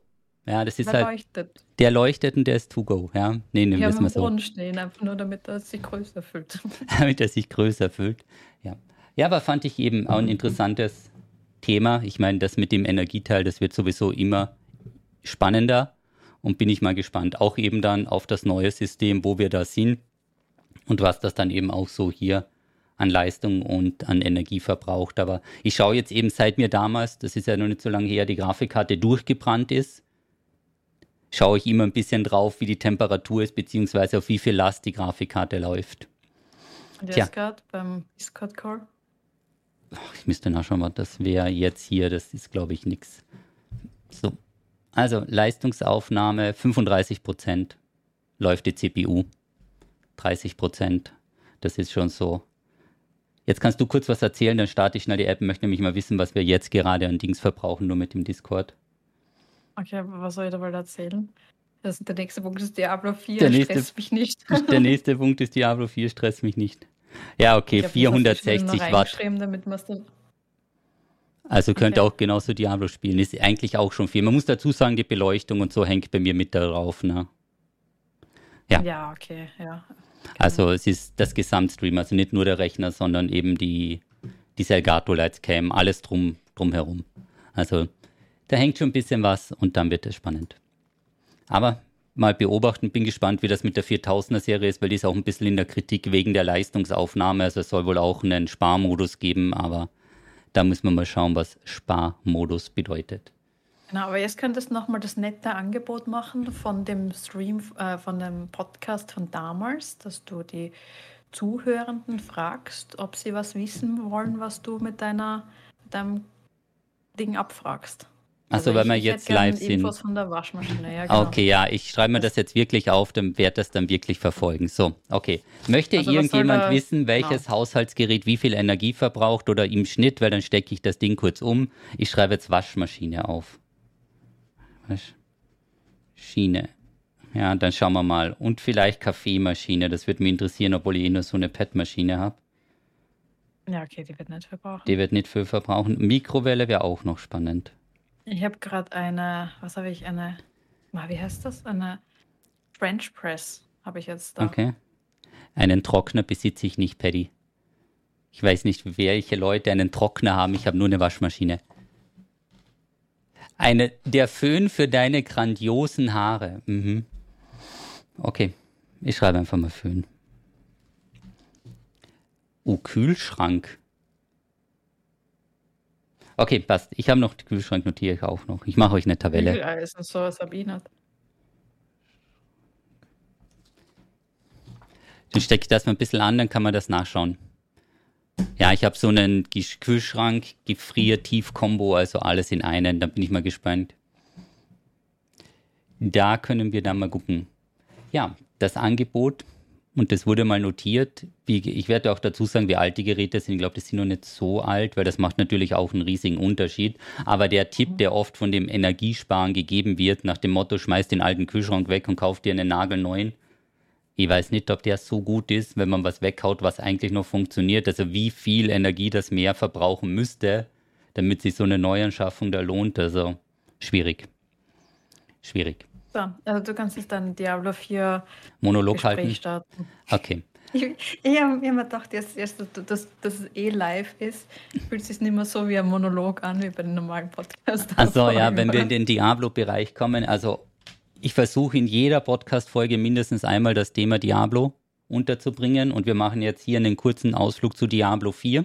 Ja, das ist Der halt, leuchtet. der leuchtet und der ist to go. Ja, nee, wissen wir einen so. Brunnen stehen, einfach nur damit er sich größer fühlt. damit er sich größer fühlt. Ja. ja, aber fand ich eben auch ein interessantes Thema. Ich meine, das mit dem Energieteil, das wird sowieso immer spannender und bin ich mal gespannt. Auch eben dann auf das neue System, wo wir da sind und was das dann eben auch so hier an Leistung und an Energie verbraucht. Aber ich schaue jetzt eben seit mir damals, das ist ja noch nicht so lange her, die Grafikkarte durchgebrannt ist, schaue ich immer ein bisschen drauf, wie die Temperatur ist, beziehungsweise auf wie viel Last die Grafikkarte läuft. Und jetzt gerade beim Discord-Call. Ich müsste nachschauen, was das wäre jetzt hier. Das ist, glaube ich, nichts. So. Also Leistungsaufnahme 35 Prozent läuft die CPU. 30 Prozent. Das ist schon so. Jetzt kannst du kurz was erzählen, dann starte ich schnell die App. Ich möchte nämlich mal wissen, was wir jetzt gerade an Dings verbrauchen, nur mit dem Discord. Okay, aber was soll ich dabei erzählen? Das, der nächste Punkt ist Diablo 4. Der nächste- Stresst mich nicht. Der nächste Punkt ist Diablo 4, stresst mich nicht. Ja, okay, Ich hab das jetzt 460 nur Watt. Damit Also könnte Okay. auch genauso Diablo spielen. Ist eigentlich auch schon viel. Man muss dazu sagen, die Beleuchtung und so hängt bei mir mit darauf. Ne? Ja. ja. okay, ja. Also es ist das Gesamtstream, also nicht nur der Rechner, sondern eben die, die Elgato Lights Cam, alles drum, drumherum. Also da hängt schon ein bisschen was und dann wird es spannend. Aber mal beobachten, bin gespannt, wie das mit der 4000er Serie ist, weil die ist auch ein bisschen in der Kritik wegen der Leistungsaufnahme. Also es soll wohl auch einen Sparmodus geben, aber da müssen wir mal schauen, was Sparmodus bedeutet. Genau, aber jetzt könntest du nochmal das nette Angebot machen von dem Stream, äh, von dem Podcast von damals, dass du die Zuhörenden fragst, ob sie was wissen wollen, was du mit deiner mit deinem Ding abfragst. Also, weil ich- wir jetzt live sind. Infos von der Waschmaschine, ja, genau. Okay, ja, ich schreibe mir das jetzt wirklich auf, dann werde das dann wirklich verfolgen. So, okay. Möchte Also irgendjemand da- wissen, welches Haushaltsgerät wie viel Energie verbraucht oder im Schnitt, weil dann stecke ich das Ding kurz um. Ich schreibe jetzt Waschmaschine auf. Waschmaschine. Ja, dann schauen wir mal. Und vielleicht Kaffeemaschine. Das würde mich interessieren, obwohl ich eh nur so eine PET-Maschine habe. Ja, okay, die wird nicht verbrauchen. Die wird nicht viel verbrauchen. Mikrowelle wäre auch noch spannend. Ich habe gerade eine, was habe ich, eine, wie heißt das? Eine French Press habe ich jetzt da. Okay. Einen Trockner besitze ich nicht, Paddy. Ich weiß nicht, welche Leute einen Trockner haben. Ich habe nur eine Waschmaschine. Eine, der Föhn für deine grandiosen Haare. Mhm. Okay. Ich schreibe einfach mal Föhn. Oh, Kühlschrank. Okay, passt. Ich habe noch den Kühlschrank, notiere ich auch noch. Ich mache euch eine Tabelle. Bügeleisen, so was Sabine hat. Dann stecke ich das mal ein bisschen an, dann kann man das nachschauen. Ja, ich habe so einen Kühlschrank, Gefrier-Tief-Kombo, also alles in einen. Da bin ich mal gespannt. Da können wir dann mal gucken. Ja, das Angebot, und das wurde mal notiert. Ich werde auch dazu sagen, wie alt die Geräte sind. Ich glaube, die sind noch nicht so alt, weil das macht natürlich auch einen riesigen Unterschied. Aber der Tipp, der oft von dem Energiesparen gegeben wird, nach dem Motto, schmeiß den alten Kühlschrank weg und kauf dir einen nagelneuen, ich weiß nicht, ob der so gut ist, wenn man was weghaut, was eigentlich noch funktioniert. Also wie viel Energie das mehr verbrauchen müsste, damit sich so eine Neuanschaffung da lohnt. Also schwierig. Schwierig. So, also du kannst jetzt dann Diablo 4 Monolog Gespräch halten. starten. Okay. Ich, ich habe mir gedacht, jetzt, jetzt, dass, dass es eh live ist, fühlt es sich nicht mehr so wie ein Monolog an, wie bei den normalen Podcasts. Also ja, wenn wir in den Diablo-Bereich kommen, also ich versuche in jeder Podcast-Folge mindestens einmal das Thema Diablo unterzubringen und wir machen jetzt hier einen kurzen Ausflug zu Diablo 4.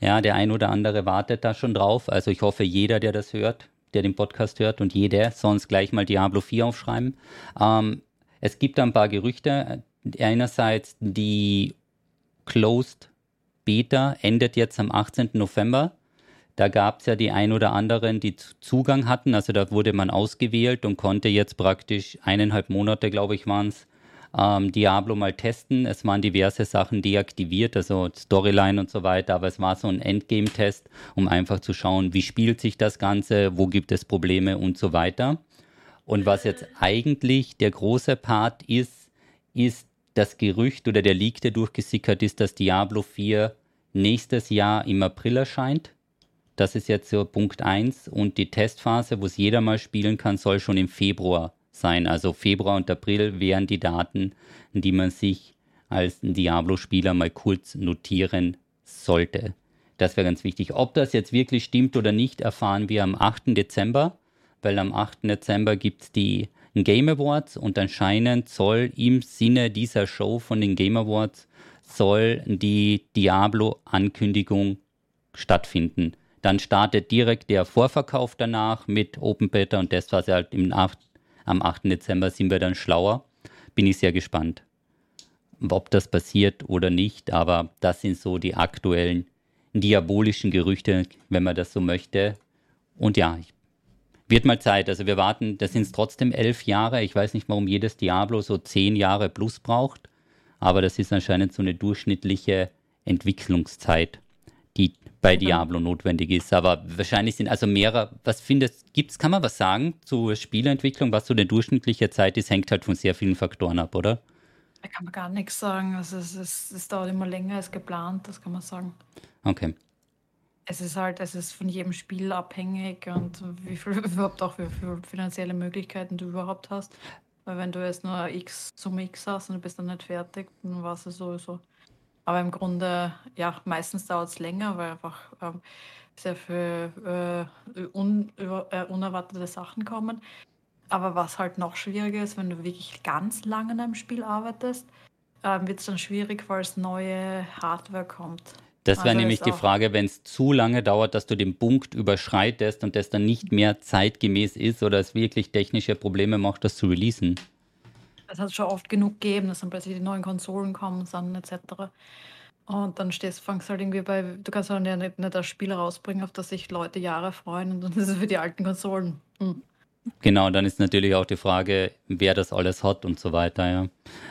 Ja, der ein oder andere wartet da schon drauf. Also ich hoffe, jeder, der das hört, der den Podcast hört und jeder, sonst gleich mal Diablo 4 aufschreiben. Ähm, es gibt ein paar Gerüchte. Einerseits die Closed Beta endet jetzt am 18. November. Da gab es ja die ein oder anderen, die Zugang hatten. Also da wurde man ausgewählt und konnte jetzt praktisch eineinhalb Monate, glaube ich, waren es, ähm, Diablo mal testen. Es waren diverse Sachen deaktiviert, also Storyline und so weiter, aber es war so ein Endgame-Test, um einfach zu schauen, wie spielt sich das Ganze, wo gibt es Probleme und so weiter. Und was jetzt eigentlich der große Part ist, ist das Gerücht oder der Leak, der durchgesickert ist, dass Diablo 4 nächstes Jahr im April erscheint. Das ist jetzt so Punkt 1. Und die Testphase, wo es jeder mal spielen kann, soll schon im Februar sein. Also Februar und April wären die Daten, die man sich als Diablo-Spieler mal kurz notieren sollte. Das wäre ganz wichtig. Ob das jetzt wirklich stimmt oder nicht, erfahren wir am 8. Dezember, weil am 8. Dezember gibt es die Game Awards und anscheinend soll im Sinne dieser Show von den Game Awards soll die Diablo-Ankündigung stattfinden. Dann startet direkt der Vorverkauf danach mit Open Beta und das, was halt im 8, am 8. Dezember sind wir dann schlauer. Bin ich sehr gespannt, ob das passiert oder nicht, aber das sind so die aktuellen diabolischen Gerüchte, wenn man das so möchte. Und ja, wird mal Zeit. Also wir warten, das sind trotzdem elf Jahre. Ich weiß nicht, warum jedes Diablo so zehn Jahre plus braucht, aber das ist anscheinend so eine durchschnittliche Entwicklungszeit, die bei Diablo notwendig ist. Aber wahrscheinlich sind also mehrere, was findest, gibt's, kann man was sagen zur Spielentwicklung, was so eine durchschnittliche Zeit ist, hängt halt von sehr vielen Faktoren ab, oder? Da kann man gar nichts sagen. Also es, es, es dauert immer länger als geplant, das kann man sagen. Okay. Es ist halt, es ist von jedem Spiel abhängig und wie viel überhaupt auch wie viele finanzielle Möglichkeiten du überhaupt hast. Weil wenn du jetzt nur X Summe X hast und du bist dann nicht fertig, dann war es sowieso. Aber im Grunde, ja, meistens dauert es länger, weil einfach ähm, sehr viele äh, un, über, äh, unerwartete Sachen kommen. Aber was halt noch schwieriger ist, wenn du wirklich ganz lange an einem Spiel arbeitest, äh, wird es dann schwierig, weil es neue Hardware kommt. Das wäre also nämlich die Frage, wenn es zu lange dauert, dass du den Punkt überschreitest und das dann nicht mehr zeitgemäß ist oder es wirklich technische Probleme macht, das zu releasen. Es hat schon oft genug gegeben, dass dann plötzlich die neuen Konsolen kommen, dann etc. Und dann stehst, fangst halt irgendwie bei, du kannst halt ja nicht, nicht das Spiel rausbringen, auf das sich Leute Jahre freuen und dann ist es für die alten Konsolen. Hm. Genau, dann ist natürlich auch die Frage, wer das alles hat und so weiter, ja.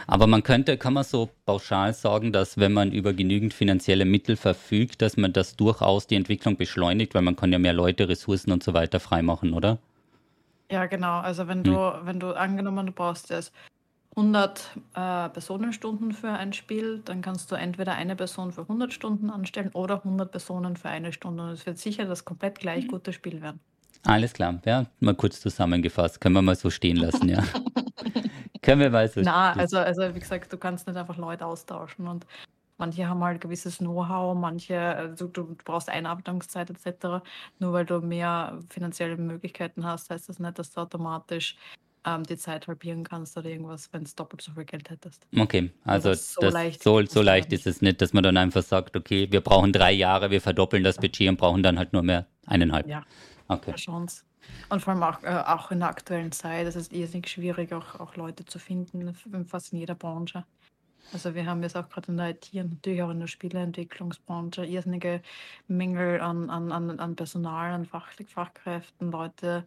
Aber man könnte, kann man so pauschal sagen, dass wenn man über genügend finanzielle Mittel verfügt, dass man das durchaus die Entwicklung beschleunigt, weil man kann ja mehr Leute, Ressourcen und so weiter freimachen, oder? Ja, genau. Also wenn du, hm. wenn du angenommen, du brauchst jetzt 100 äh, Personenstunden für ein Spiel, dann kannst du entweder eine Person für 100 Stunden anstellen oder 100 Personen für eine Stunde. Und es wird sicher das komplett gleich mhm. gute Spiel werden. Alles klar, ja, mal kurz zusammengefasst. Können wir mal so stehen lassen, ja. Können wir mal so Na, also, also wie gesagt, du kannst nicht einfach Leute austauschen und manche haben halt gewisses Know-how, manche, also du brauchst Einarbeitungszeit etc. Nur weil du mehr finanzielle Möglichkeiten hast, heißt das nicht, dass du automatisch ähm, die Zeit halbieren kannst oder irgendwas, wenn es doppelt so viel Geld hättest. Okay, also, also so, das, leicht, so, so leicht ist es nicht, dass man dann einfach sagt, okay, wir brauchen drei Jahre, wir verdoppeln das Budget und brauchen dann halt nur mehr eineinhalb. Ja. Okay. Chance. Und vor allem auch, äh, auch in der aktuellen Zeit, es ist irrsinnig schwierig, auch, auch Leute zu finden, fast in jeder Branche. Also wir haben jetzt auch gerade in der IT und natürlich auch in der Spieleentwicklungsbranche irrsinnige Mängel an, an, an, an Personal, an Fach, Fachkräften, Leute,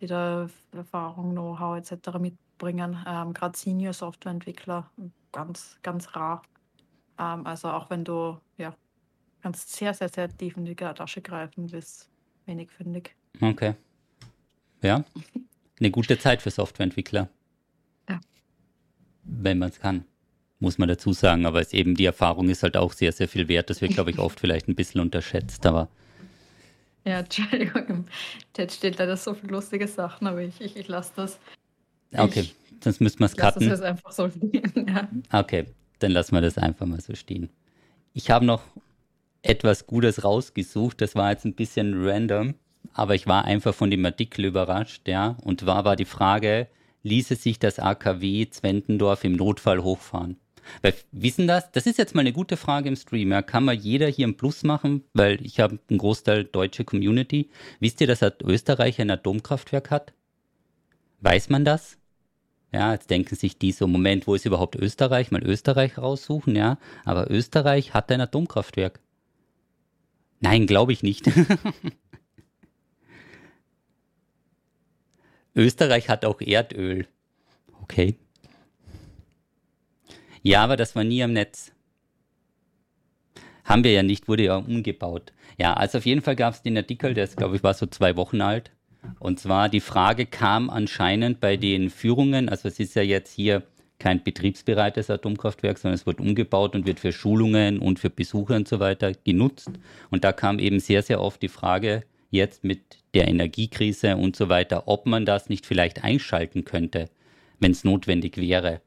die da Erfahrung, Know-how etc. mitbringen. Ähm, gerade Senior Softwareentwickler, ganz, ganz rar. Ähm, also auch wenn du ja kannst sehr, sehr, sehr tief in die Tasche greifen, bis wenig fündig. Okay. Ja, eine gute Zeit für Softwareentwickler. Ja. Wenn man es kann, muss man dazu sagen. Aber es eben die Erfahrung ist halt auch sehr, sehr viel wert. Das wird, glaube ich, oft vielleicht ein bisschen unterschätzt, aber. Ja, Entschuldigung, im Chat steht leider so viele lustige Sachen, aber ich, ich, ich lasse das. Okay, ich, sonst müssten wir es cutten. Das einfach so stehen, ja. Okay, dann lassen wir das einfach mal so stehen. Ich habe noch etwas Gutes rausgesucht. Das war jetzt ein bisschen random, aber ich war einfach von dem Artikel überrascht, ja. Und war, war die Frage, ließe sich das AKW Zwentendorf im Notfall hochfahren? Weil, wissen das? Das ist jetzt mal eine gute Frage im Stream. Ja. Kann mal jeder hier ein Plus machen? Weil ich habe einen Großteil deutsche Community. Wisst ihr, dass Österreich ein Atomkraftwerk hat? Weiß man das? Ja, jetzt denken sich die so, Moment, wo ist überhaupt Österreich? Mal Österreich raussuchen, ja. Aber Österreich hat ein Atomkraftwerk. Nein, glaube ich nicht. Österreich hat auch Erdöl. Okay. Ja, aber das war nie am Netz. Haben wir ja nicht, wurde ja umgebaut. Ja, also auf jeden Fall gab es den Artikel, der ist, glaube ich, war so zwei Wochen alt. Und zwar die Frage kam anscheinend bei den Führungen, also es ist ja jetzt hier kein betriebsbereites Atomkraftwerk, sondern es wird umgebaut und wird für Schulungen und für Besucher und so weiter genutzt. Und da kam eben sehr, sehr oft die Frage, jetzt mit der Energiekrise und so weiter, ob man das nicht vielleicht einschalten könnte, wenn es notwendig wäre.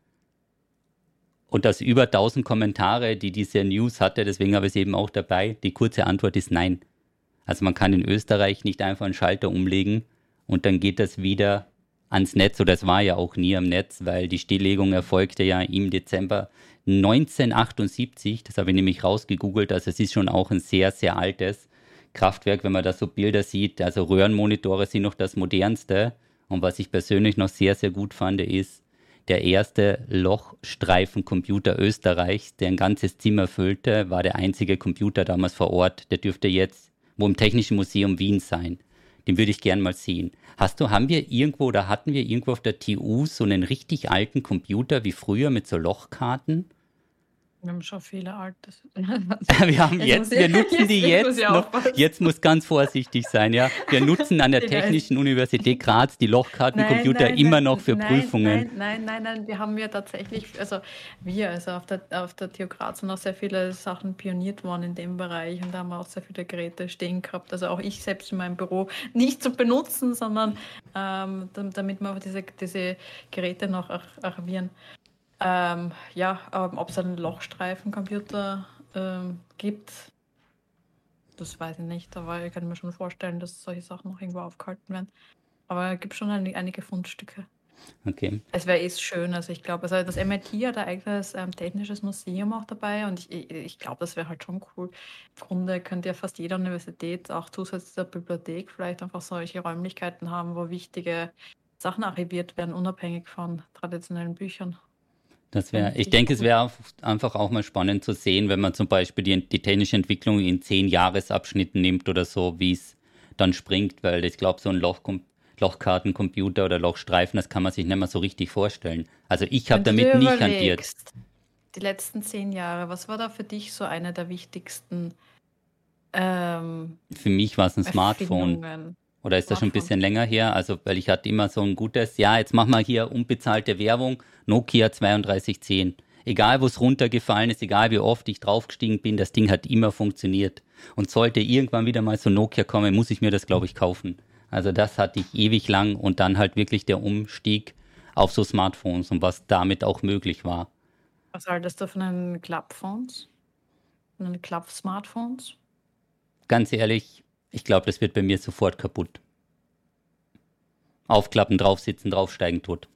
Und das über 1000 Kommentare, die diese News hatte, deswegen habe ich es eben auch dabei. Die kurze Antwort ist nein. Also man kann in Österreich nicht einfach einen Schalter umlegen und dann geht das wieder ans Netz, oder es war ja auch nie am Netz, weil die Stilllegung erfolgte ja im Dezember 1978. Das habe ich nämlich rausgegoogelt. Also es ist schon auch ein sehr, sehr altes Kraftwerk, wenn man da so Bilder sieht. Also Röhrenmonitore sind noch das modernste. Und was ich persönlich noch sehr, sehr gut fand, ist der erste Lochstreifencomputer Österreichs, der ein ganzes Zimmer füllte, war der einzige Computer damals vor Ort. Der dürfte jetzt wo im Technischen Museum Wien sein. Den würde ich gern mal sehen. Hast du, haben wir irgendwo oder hatten wir irgendwo auf der TU so einen richtig alten Computer wie früher mit so Lochkarten? Wir haben schon viele Altes. wir haben jetzt, wir nutzen die jetzt noch. Jetzt muss ganz vorsichtig sein, ja. Wir nutzen an der Technischen Universität Graz die Lochkartencomputer immer noch für nein, Prüfungen. Nein, nein, nein, nein, wir haben ja tatsächlich, also wir, also auf der, auf der TU Graz sind auch sehr viele Sachen pioniert worden in dem Bereich und da haben wir auch sehr viele Geräte stehen gehabt. Also auch ich selbst in meinem Büro nicht zu benutzen, sondern ähm, damit wir diese, diese Geräte noch archivieren. Ähm, ja, ähm, ob es einen Lochstreifencomputer ähm, gibt, das weiß ich nicht, aber ich kann mir schon vorstellen, dass solche Sachen noch irgendwo aufgehalten werden. Aber es gibt schon ein, einige Fundstücke. Okay. Es wäre eh schön, also ich glaube, also das MIT hat ein eigenes ähm, technisches Museum auch dabei und ich, ich, ich glaube, das wäre halt schon cool. Im Grunde könnte ja fast jede Universität auch zusätzlich zur Bibliothek vielleicht einfach solche Räumlichkeiten haben, wo wichtige Sachen archiviert werden, unabhängig von traditionellen Büchern. Das wäre, ich denke, es wäre einfach auch mal spannend zu sehen, wenn man zum Beispiel die, die technische Entwicklung in zehn Jahresabschnitten nimmt oder so, wie es dann springt, weil ich glaube, so ein Loch, Lochkartencomputer oder Lochstreifen, das kann man sich nicht mehr so richtig vorstellen. Also ich habe damit nicht hantiert. Die letzten zehn Jahre, was war da für dich so eine der wichtigsten? Ähm, für mich war es ein Smartphone. Oder ist das schon ein bisschen länger her? Also, weil ich hatte immer so ein gutes, ja, jetzt machen wir hier unbezahlte Werbung, Nokia 3210. Egal, wo es runtergefallen ist, egal wie oft ich draufgestiegen bin, das Ding hat immer funktioniert. Und sollte irgendwann wieder mal so Nokia kommen, muss ich mir das, glaube ich, kaufen. Also das hatte ich ewig lang und dann halt wirklich der Umstieg auf so Smartphones und was damit auch möglich war. Was haltest du von den Klappphones? Von den Klapp-Smartphones? Ganz ehrlich, ich glaube, das wird bei mir sofort kaputt. Aufklappen, draufsitzen, draufsteigen, tot.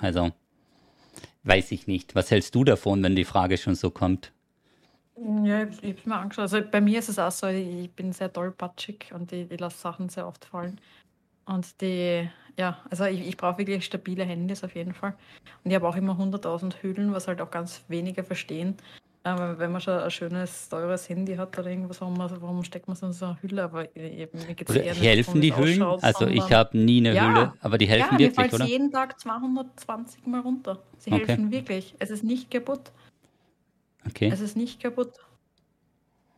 Also, weiß ich nicht. Was hältst du davon, wenn die Frage schon so kommt? Ja, ich, habe mir angeschaut. Also bei mir ist es auch so, ich bin sehr tollpatschig und ich, ich lasse Sachen sehr oft fallen. Und die, ja, also ich, ich brauche wirklich stabile Handys auf jeden Fall. Und ich habe auch immer 100.000 Hüllen, was halt auch ganz wenige verstehen. Aber wenn man schon ein schönes, teures Handy hat oder irgendwas, warum, warum steckt man so in so eine Hülle? Aber eben, mir geht's eher nicht, helfen die Hüllen? Also ich habe nie eine ja, Hülle, aber die helfen ja, wirklich, oder? jeden Tag 220 Mal runter. Sie okay. helfen wirklich. Es ist nicht kaputt. Okay. Es ist nicht kaputt.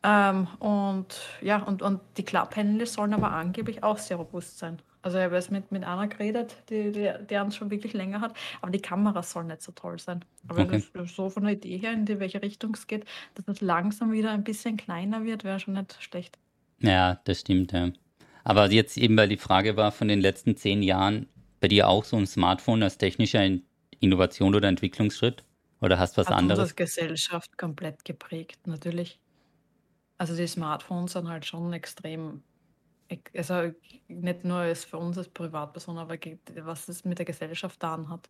Ähm, und ja, und, und die Klapphände sollen aber angeblich auch sehr robust sein. Also ich habe jetzt mit, mit einer geredet, die, die, die uns schon wirklich länger hat, aber die Kamera soll nicht so toll sein. Aber okay. das, so von der Idee her, in die welche Richtung es geht, dass das langsam wieder ein bisschen kleiner wird, wäre schon nicht schlecht. Ja, das stimmt, ja. Aber jetzt eben, weil die Frage war von den letzten zehn Jahren, bei dir auch so ein Smartphone als technischer Innovation oder Entwicklungsschritt? Oder hast du was Hat anderes? Unsere Gesellschaft komplett geprägt, natürlich. Also die Smartphones sind halt schon extrem also nicht nur als für uns als Privatperson, aber was es mit der Gesellschaft da hat,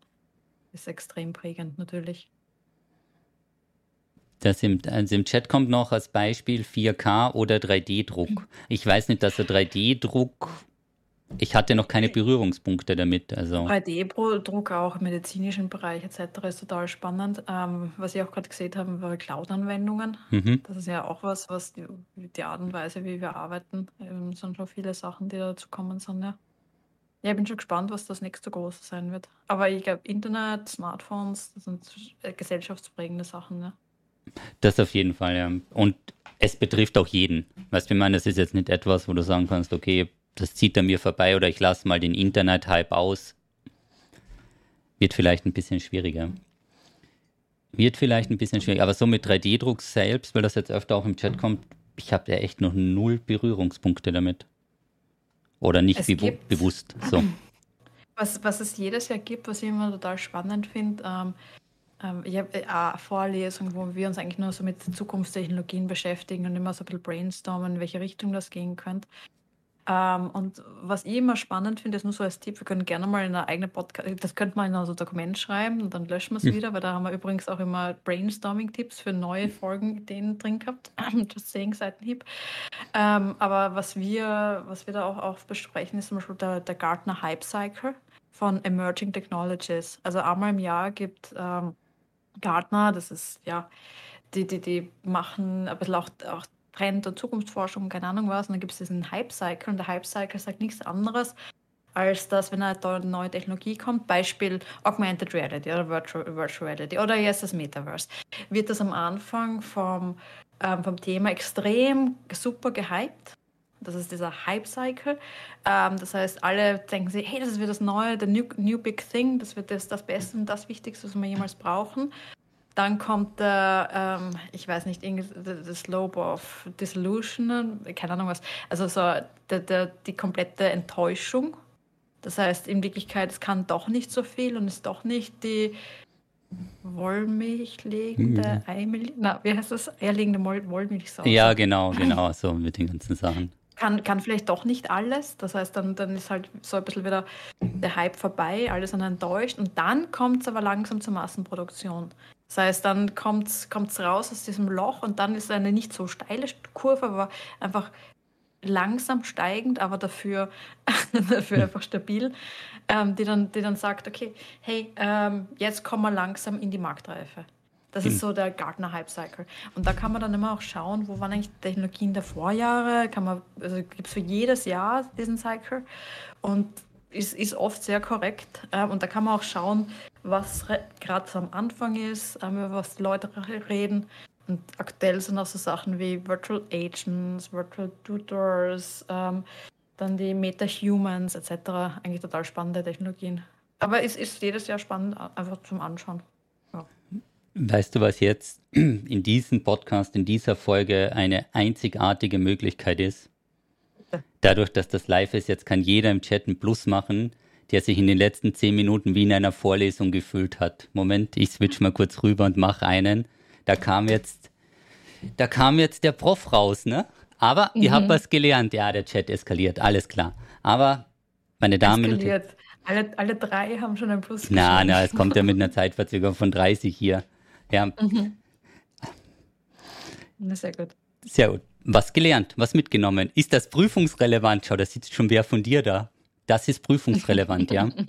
ist extrem prägend natürlich. Das im, also im Chat kommt noch als Beispiel 4K oder 3D-Druck. Ich weiß nicht, dass der 3D-Druck ich hatte noch keine Berührungspunkte damit. Also. 3D-Druck auch im medizinischen Bereich etc. ist total spannend. Ähm, was ich auch gerade gesehen habe, war Cloud-Anwendungen. Mhm. Das ist ja auch was, was die, die, Art und Weise, wie wir arbeiten, ähm, sind schon viele Sachen, die dazu kommen sind. Ja. ja, ich bin schon gespannt, was das nächste große sein wird. Aber ich glaube, Internet, Smartphones, das sind äh, gesellschaftsprägende Sachen. Ja. Das auf jeden Fall, ja. Und es betrifft auch jeden. Weißt du, ich meine, das ist jetzt nicht etwas, wo du sagen kannst, okay, das zieht an mir vorbei oder ich lasse mal den Internet-Hype aus. Wird vielleicht ein bisschen schwieriger. Wird vielleicht ein bisschen schwierig, aber so mit 3D-Druck selbst, weil das jetzt öfter auch im Chat kommt, ich habe ja echt noch null Berührungspunkte damit. Oder nicht bewu bewusst. So. Was, was es jedes Jahr gibt, was ich immer total spannend finde, ähm, ähm, ich habe eine Vorlesung, wo wir uns eigentlich nur so mit Zukunftstechnologien beschäftigen und immer so ein bisschen brainstormen, in welche Richtung das gehen könnte. Ähm, und was ich immer spannend finde, ist nur so als Tipp, wir können gerne mal in einer eigenen Podcast, das könnte man in unser Dokument schreiben und dann löschen wir es mhm. wieder, weil da haben wir übrigens auch immer Brainstorming-Tipps für neue Folgenideen drin gehabt. Just saying, Seitenhieb. Ähm, aber was wir, was wir da auch oft besprechen, ist zum Beispiel der, der Gartner Hype Cycle von Emerging Technologies. Also einmal im Jahr gibt ähm, Gartner, das ist ja, die, die, die machen ein bisschen auch, auch Trend- und Zukunftsforschung, keine Ahnung was. Und dann gibt es diesen Hype-Cycle. Und der Hype-Cycle sagt nichts anderes, als dass, wenn eine neue Technologie kommt, Beispiel Augmented Reality oder Virtual, Virtual Reality oder jetzt das Metaverse, wird das am Anfang vom, ähm, vom Thema extrem super gehypt. Das ist dieser Hype-Cycle. Ähm, das heißt, alle denken sich, hey, das wird das Neue, der new, new Big Thing, das wird das, das Beste und das Wichtigste, was wir jemals brauchen. Dann kommt der, ähm, ich weiß nicht, the Slope of Dissolution, keine Ahnung was. Also so der, der, die komplette Enttäuschung. Das heißt, in Wirklichkeit, es kann doch nicht so viel und ist doch nicht die Wollmilchlegende mhm. Eimilch. Na, wie heißt das? Eierlegende Wollmilchsau. Ja, genau, genau, so mit den ganzen Sachen. Kann, kann vielleicht doch nicht alles. Das heißt, dann, dann ist halt so ein bisschen wieder der Hype vorbei, alles sind enttäuscht. Und dann kommt es aber langsam zur Massenproduktion. Das heißt, dann kommt es raus aus diesem Loch und dann ist eine nicht so steile Kurve, aber einfach langsam steigend, aber dafür, dafür hm. einfach stabil, ähm, die, dann, die dann sagt, okay, hey, ähm, jetzt kommen wir langsam in die Marktreife. Das ist hm. so der Gartner Hype Cycle. Und da kann man dann immer auch schauen, wo waren eigentlich Technologien der Vorjahre, kann man, also gibt es für jedes Jahr diesen Cycle. Und ist, ist oft sehr korrekt. Ähm, und da kann man auch schauen, was gerade so am Anfang ist, ähm, über was die Leute reden. Und aktuell sind auch so Sachen wie Virtual Agents, Virtual Tutors, ähm, dann die Meta-Humans etc. Eigentlich total spannende Technologien. Aber es ist jedes Jahr spannend, einfach zum Anschauen. Ja. Weißt du, was jetzt in diesem Podcast, in dieser Folge eine einzigartige Möglichkeit ist? Dadurch, dass das live ist, jetzt kann jeder im Chat einen Plus machen, der sich in den letzten zehn Minuten wie in einer Vorlesung gefühlt hat. Moment, ich switch mal kurz rüber und mache einen. Da kam jetzt, da kam jetzt der Prof raus, ne? Aber mhm. ihr habt mhm. was gelernt. Ja, der Chat eskaliert, alles klar. Aber, meine Damen und Herren. Alle, alle drei haben schon ein Plus. Na, na, es kommt ja mit einer Zeitverzögerung von 30 hier. Ja. Mhm. Sehr gut. Sehr gut was gelernt, was mitgenommen. Ist das prüfungsrelevant? Schau, da sitzt schon wer von dir da. Das ist prüfungsrelevant, ja.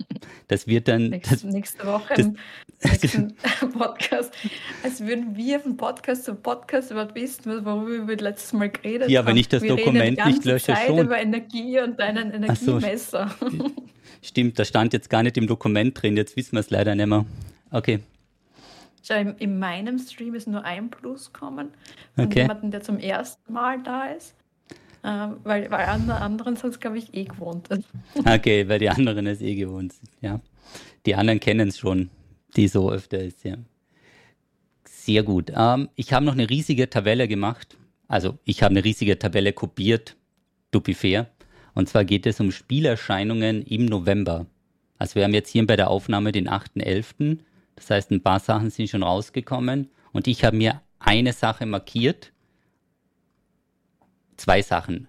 Das wird dann. Nächste, das, nächste Woche das, im nächsten Podcast. Als würden wir vom Podcast zum Podcast überhaupt wissen, worüber wir letztes Mal geredet haben. Ja, aber nicht das wir Dokument nicht lösche Zeit schon. über Energie und deinen Energiemesser. So, stimmt, da stand jetzt gar nicht im Dokument drin, jetzt wissen wir es leider nicht mehr. Okay. Schau, in, in, meinem Stream ist nur ein Plus kommen von okay. jemandem, der zum ersten Mal da ist. Ähm, weil, weil anderen sonst, glaube ich, eh gewohnt sind. Okay, weil die anderen es eh gewohnt sind, ja. Die anderen kennen es schon, die so öfter ist, ja. Sehr gut. Ähm, ich habe noch eine riesige Tabelle gemacht. Also ich habe eine riesige Tabelle kopiert, fair. Und zwar geht es um Spielerscheinungen im November. Also wir haben jetzt hier bei der Aufnahme den 8.11. Das heißt, ein paar Sachen sind schon rausgekommen und ich habe mir eine Sache markiert. Zwei Sachen.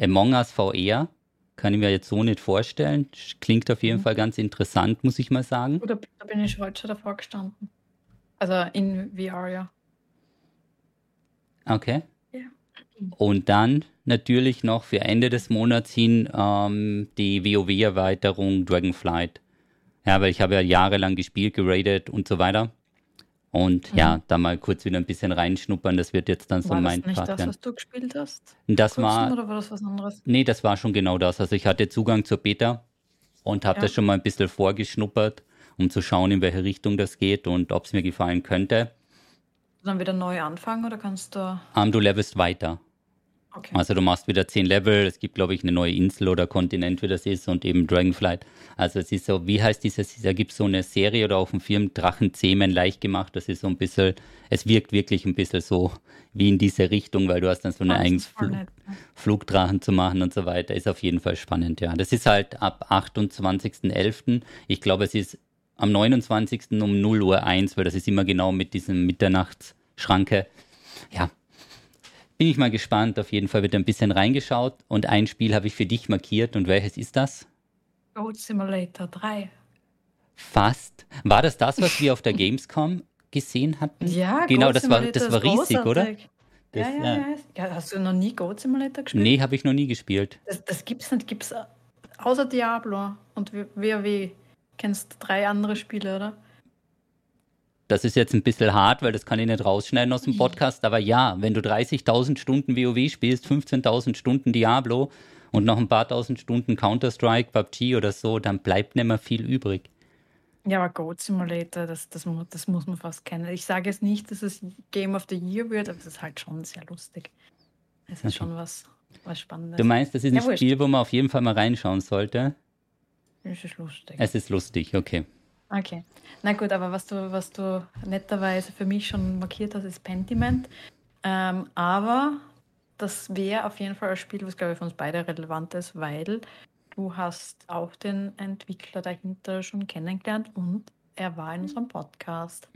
Among Us VR kann ich mir jetzt so nicht vorstellen. Klingt auf jeden mhm. Fall ganz interessant, muss ich mal sagen. Da, da bin ich heute schon davor gestanden. Also in VR, ja. Okay. Und dann natürlich noch für Ende des Monats hin ähm, die WoW-Erweiterung Dragonflight. Ja, weil ich habe ja jahrelang gespielt, geradet und so weiter. Und mhm. ja, da mal kurz wieder ein bisschen reinschnuppern, das wird jetzt dann so war mein das nicht Part das, was du gespielt hast? Das war, oder war das was anderes? Nee, das war schon genau das. Also ich hatte Zugang zur Beta und habe ja. das schon mal ein bisschen vorgeschnuppert, um zu schauen, in welche Richtung das geht und ob es mir gefallen könnte. Dann wieder neu anfangen oder kannst du... Um, du levelst weiter. Okay. Also du machst wieder zehn Level, es gibt, glaube ich, eine neue Insel oder Kontinent, wie das ist, und eben Dragonflight. Also es ist so, wie heißt dieses, da gibt es so eine Serie oder auch einen Film, Drachenzähmen leicht gemacht, das ist so ein bisschen, es wirkt wirklich ein bisschen so wie in diese Richtung, weil du hast dann so eine eigene Flug, Flugdrachen zu machen und so weiter. Ist auf jeden Fall spannend, ja. Das ist halt ab 28.11. Ich glaube, es ist am 29. um 0 Uhr 1, weil das ist immer genau mit diesem Mitternachtsschranke. Ja, bin ich mal gespannt. Auf jeden Fall wird ein bisschen reingeschaut und ein Spiel habe ich für dich markiert. Und welches ist das? Goat Simulator 3. Fast. War das das, was wir auf der Gamescom gesehen hatten? Ja, genau, Goat das war, das war riesig, oder? Das, ja, ja, ja, ja. Hast du noch nie Goat Simulator gespielt? Nee, habe ich noch nie gespielt. Das, das gibt es nicht. Gibt's außer Diablo und WoW. Kennst drei andere Spiele, oder? Das ist jetzt ein bisschen hart, weil das kann ich nicht rausschneiden aus dem Podcast. Aber ja, wenn du 30.000 Stunden WoW spielst, 15.000 Stunden Diablo und noch ein paar tausend Stunden Counter-Strike, PUBG oder so, dann bleibt nicht mehr viel übrig. Ja, aber Goat Simulator, das, das, das muss man fast kennen. Ich sage jetzt nicht, dass es Game of the Year wird, aber es ist halt schon sehr lustig. Es ist okay. schon was, was Spannendes. Du meinst, das ist ein ja, Spiel, wo man auf jeden Fall mal reinschauen sollte? Es ist lustig. Es ist lustig, okay. Okay. Na gut, aber was du, was du netterweise für mich schon markiert hast, ist Pentiment. Ähm, aber das wäre auf jeden Fall ein Spiel, was glaube ich für uns beide relevant ist, weil du hast auch den Entwickler dahinter schon kennengelernt und er war in unserem Podcast.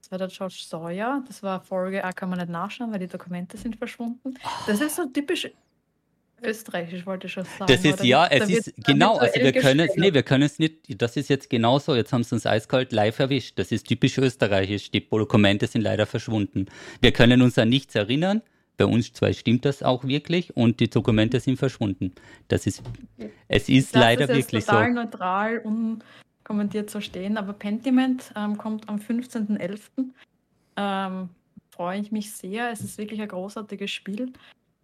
Das war der George Sawyer. Das war Folge, ah, kann man nicht nachschauen, weil die Dokumente sind verschwunden. Das ist so typisch Österreichisch wollte ich schon sagen. Das ist ja, es ist genau, also wir können es, nee, wir können es nicht, das ist jetzt genauso, jetzt haben sie uns eiskalt live erwischt. Das ist typisch österreichisch, die Dokumente sind leider verschwunden. Wir können uns an nichts erinnern, bei uns zwei stimmt das auch wirklich und die Dokumente sind verschwunden. Das ist, es ist das leider ist wirklich total so. neutral, unkommentiert zu stehen, aber Pentiment ähm, kommt am 15.11. Ähm, freue ich mich sehr. Es ist wirklich ein großartiges Spiel.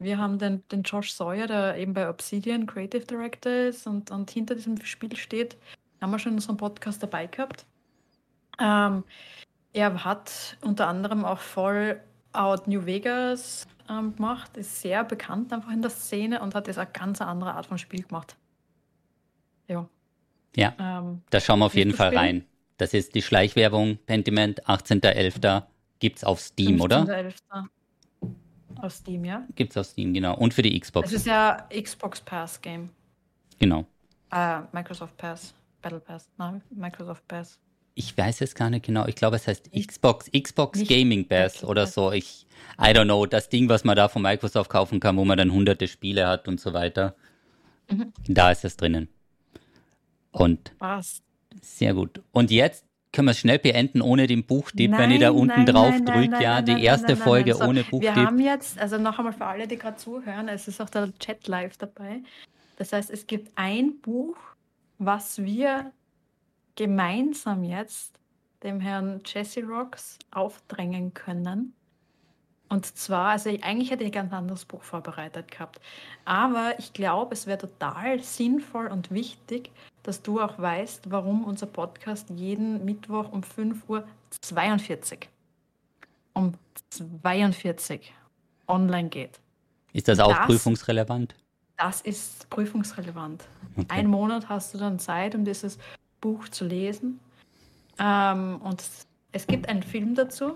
Wir haben den, den Josh Sawyer, der eben bei Obsidian Creative Director ist und, und hinter diesem Spiel steht, haben wir schon in unserem Podcast dabei gehabt. Ähm, er hat unter anderem auch Fallout New Vegas ähm, gemacht, ist sehr bekannt einfach in der Szene und hat jetzt eine ganz andere Art von Spiel gemacht. Ja. Ja, ähm, da schauen wir auf jeden Fall spielen? rein. Das ist die Schleichwerbung, Pentiment, 18.11. gibt es auf Steam, 15. oder? 18.11. Auf Steam, ja? Gibt es auf Steam, genau. Und für die Xbox. Das ist ja Xbox Pass Game. Genau. Uh, Microsoft Pass. Battle Pass. Nein, Microsoft Pass. Ich weiß es gar nicht genau. Ich glaube, es heißt Xbox, Xbox nicht Gaming Pass oder so. Ich, I don't know. Das Ding, was man da von Microsoft kaufen kann, wo man dann hunderte Spiele hat und so weiter. Mhm. Da ist es drinnen. Und. Was? Sehr gut. Und jetzt können wir es schnell beenden ohne den Buchtipp, nein, wenn ihr da unten nein, drauf nein, drückt, ja, die erste Folge so, ohne Buchtipp. Wir haben jetzt, also noch einmal für alle, die gerade zuhören, es ist auch der Chat live dabei. Das heißt, es gibt ein Buch, was wir gemeinsam jetzt dem Herrn Jesse Rocks aufdrängen können. Und zwar, also eigentlich hätte ich ein ganz anderes Buch vorbereitet gehabt. Aber ich glaube, es wäre total sinnvoll und wichtig, dass du auch weißt, warum unser Podcast jeden Mittwoch um 5 Uhr 42 um 42 online geht. Ist das auch das, prüfungsrelevant? Das ist prüfungsrelevant. Okay. Ein Monat hast du dann Zeit, um dieses Buch zu lesen. Ähm, und es gibt einen Film dazu.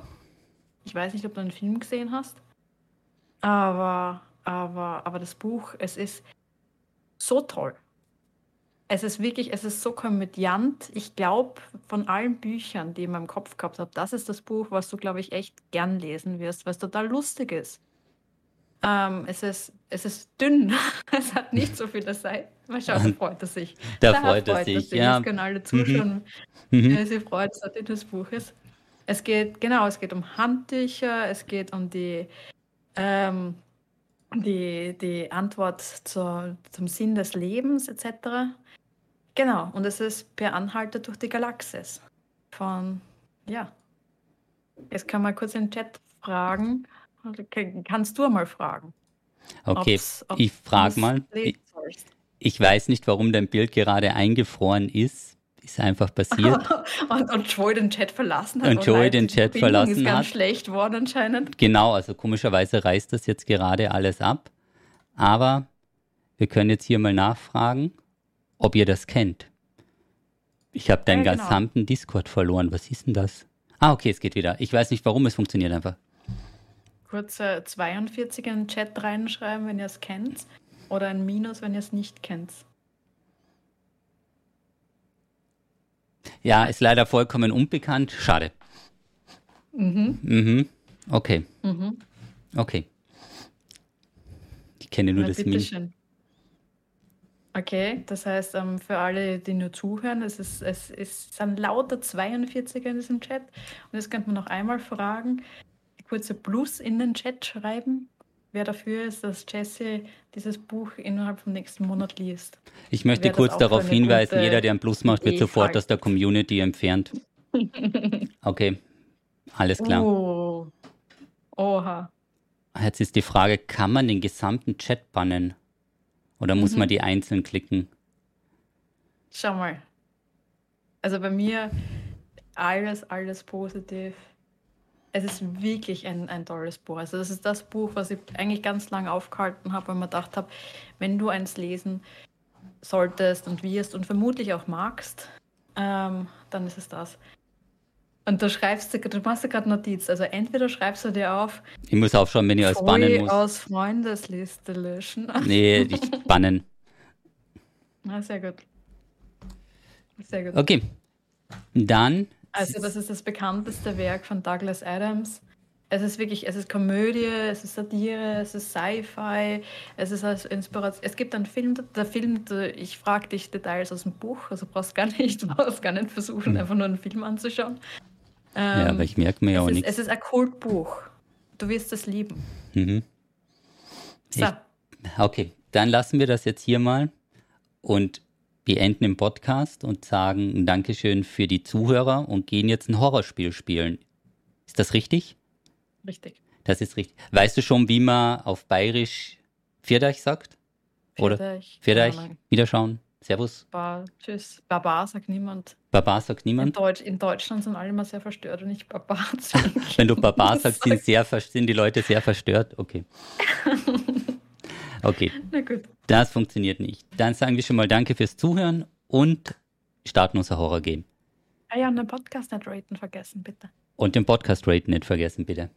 Ich weiß nicht, ob du einen Film gesehen hast. Aber, aber, aber das Buch, es ist so toll. Es ist wirklich, es ist so komödiant. Ich glaube, von allen Büchern, die ich in meinem Kopf gehabt habe, das ist das Buch, was du, glaube ich, echt gern lesen wirst, weil es total lustig ist. Ähm, es ist. Es ist dünn. es hat nicht so viele Seiten. Mal schauen, da freut er sich. Da, da freut er sich, sich. ja. Das können alle zuschauen. Mhm. mhm. Sie freut sich, dass das Buch ist. Es geht, genau, es geht um Handtücher, es geht um die, ähm, die, die Antwort zur, zum Sinn des Lebens etc. Genau, und es ist per Anhalter durch die Galaxis. Von, ja. Jetzt kann man kurz in den Chat fragen. Kannst du mal fragen? Okay, ob's, ob's ich frage mal. Ich, ich weiß nicht, warum dein Bild gerade eingefroren ist. ist einfach passiert. und, und Joey den Chat verlassen hat. Und Joey nein, den Chat Verbindung verlassen ist ganz hat. schlecht worden anscheinend. Genau, also komischerweise reißt das jetzt gerade alles ab. Aber wir können jetzt hier mal nachfragen, ob ihr das kennt. Ich habe deinen Ja, genau. gesamten Discord verloren. Was ist denn das? Ah, okay, es geht wieder. Ich weiß nicht warum, es funktioniert einfach. Kurz äh, 42 in den Chat reinschreiben, wenn ihr es kennt. Oder ein Minus, wenn ihr es nicht kennt. Ja, ist leider vollkommen unbekannt. Schade. Mhm. Mhm. Okay. Mhm. Okay. Ich kenne nur Na, das Min. bitteschön. Okay, das heißt, ähm, für alle, die nur zuhören, es, ist, es, ist, es sind lauter 42er in diesem Chat. Und jetzt könnte man noch einmal fragen, kurze Plus in den Chat schreiben, wer dafür ist, dass Jesse dieses Buch innerhalb vom nächsten Monat liest. Ich möchte kurz darauf hinweisen, jeder, der einen Plus macht, wird sofort aus der Community entfernt. Okay, alles klar. Oh. Oha. Jetzt ist die Frage, kann man den gesamten Chat bannen? Oder muss Mhm. man die einzeln klicken? Schau mal. Also bei mir alles, alles positiv. Es ist wirklich ein, ein tolles Buch. Also das ist das Buch, was ich eigentlich ganz lange aufgehalten habe, weil man gedacht habe, wenn du eins lesen solltest und wirst und vermutlich auch magst, ähm, dann ist es das. Und du schreibst, dir- du machst gerade Notiz. Also entweder schreibst du dir auf, Ich muss aufschauen, wenn ich alles bannen muss. aus Freundesliste löschen. Nee, ich bannen. Na, sehr gut. Sehr gut. Okay. Dann, Also das ist das bekannteste Werk von Douglas Adams. Es ist wirklich, es ist Komödie, es ist Satire, es ist Sci-Fi, es ist als Inspiration. Es gibt einen Film, der Film, der, ich frage dich Details aus dem Buch, also brauchst gar nicht, brauchst gar nicht versuchen, einfach nur einen Film anzuschauen. Ja, Ähm, aber ich merke mir ja auch nichts. es ist ein Kultbuch. Du wirst es lieben. Mhm. So, Ich- Okay, dann lassen wir das jetzt hier mal und beenden den Podcast und sagen ein Dankeschön für die Zuhörer und gehen jetzt ein Horrorspiel spielen. Ist das richtig? richtig. Das ist richtig. Weißt du schon, wie man auf Bayerisch Vierdeich sagt? Oder Vierdeich, Vierdeich? keine Ahnung. Wiederschauen. Servus. Ba- Tschüss. Baba sagt niemand. Baba sagt In, niemand. Deutsch, in Deutschland sind alle immer sehr verstört und ich Baba. Wenn du Baba sagst, sind, sehr, sind die Leute sehr verstört. Okay. Okay, Na gut. das funktioniert nicht. Dann sagen wir schon mal Danke fürs Zuhören und starten unser Horror-Game. Ah ja, und den Podcast nicht raten vergessen, bitte. Und den Podcast raten nicht vergessen, bitte.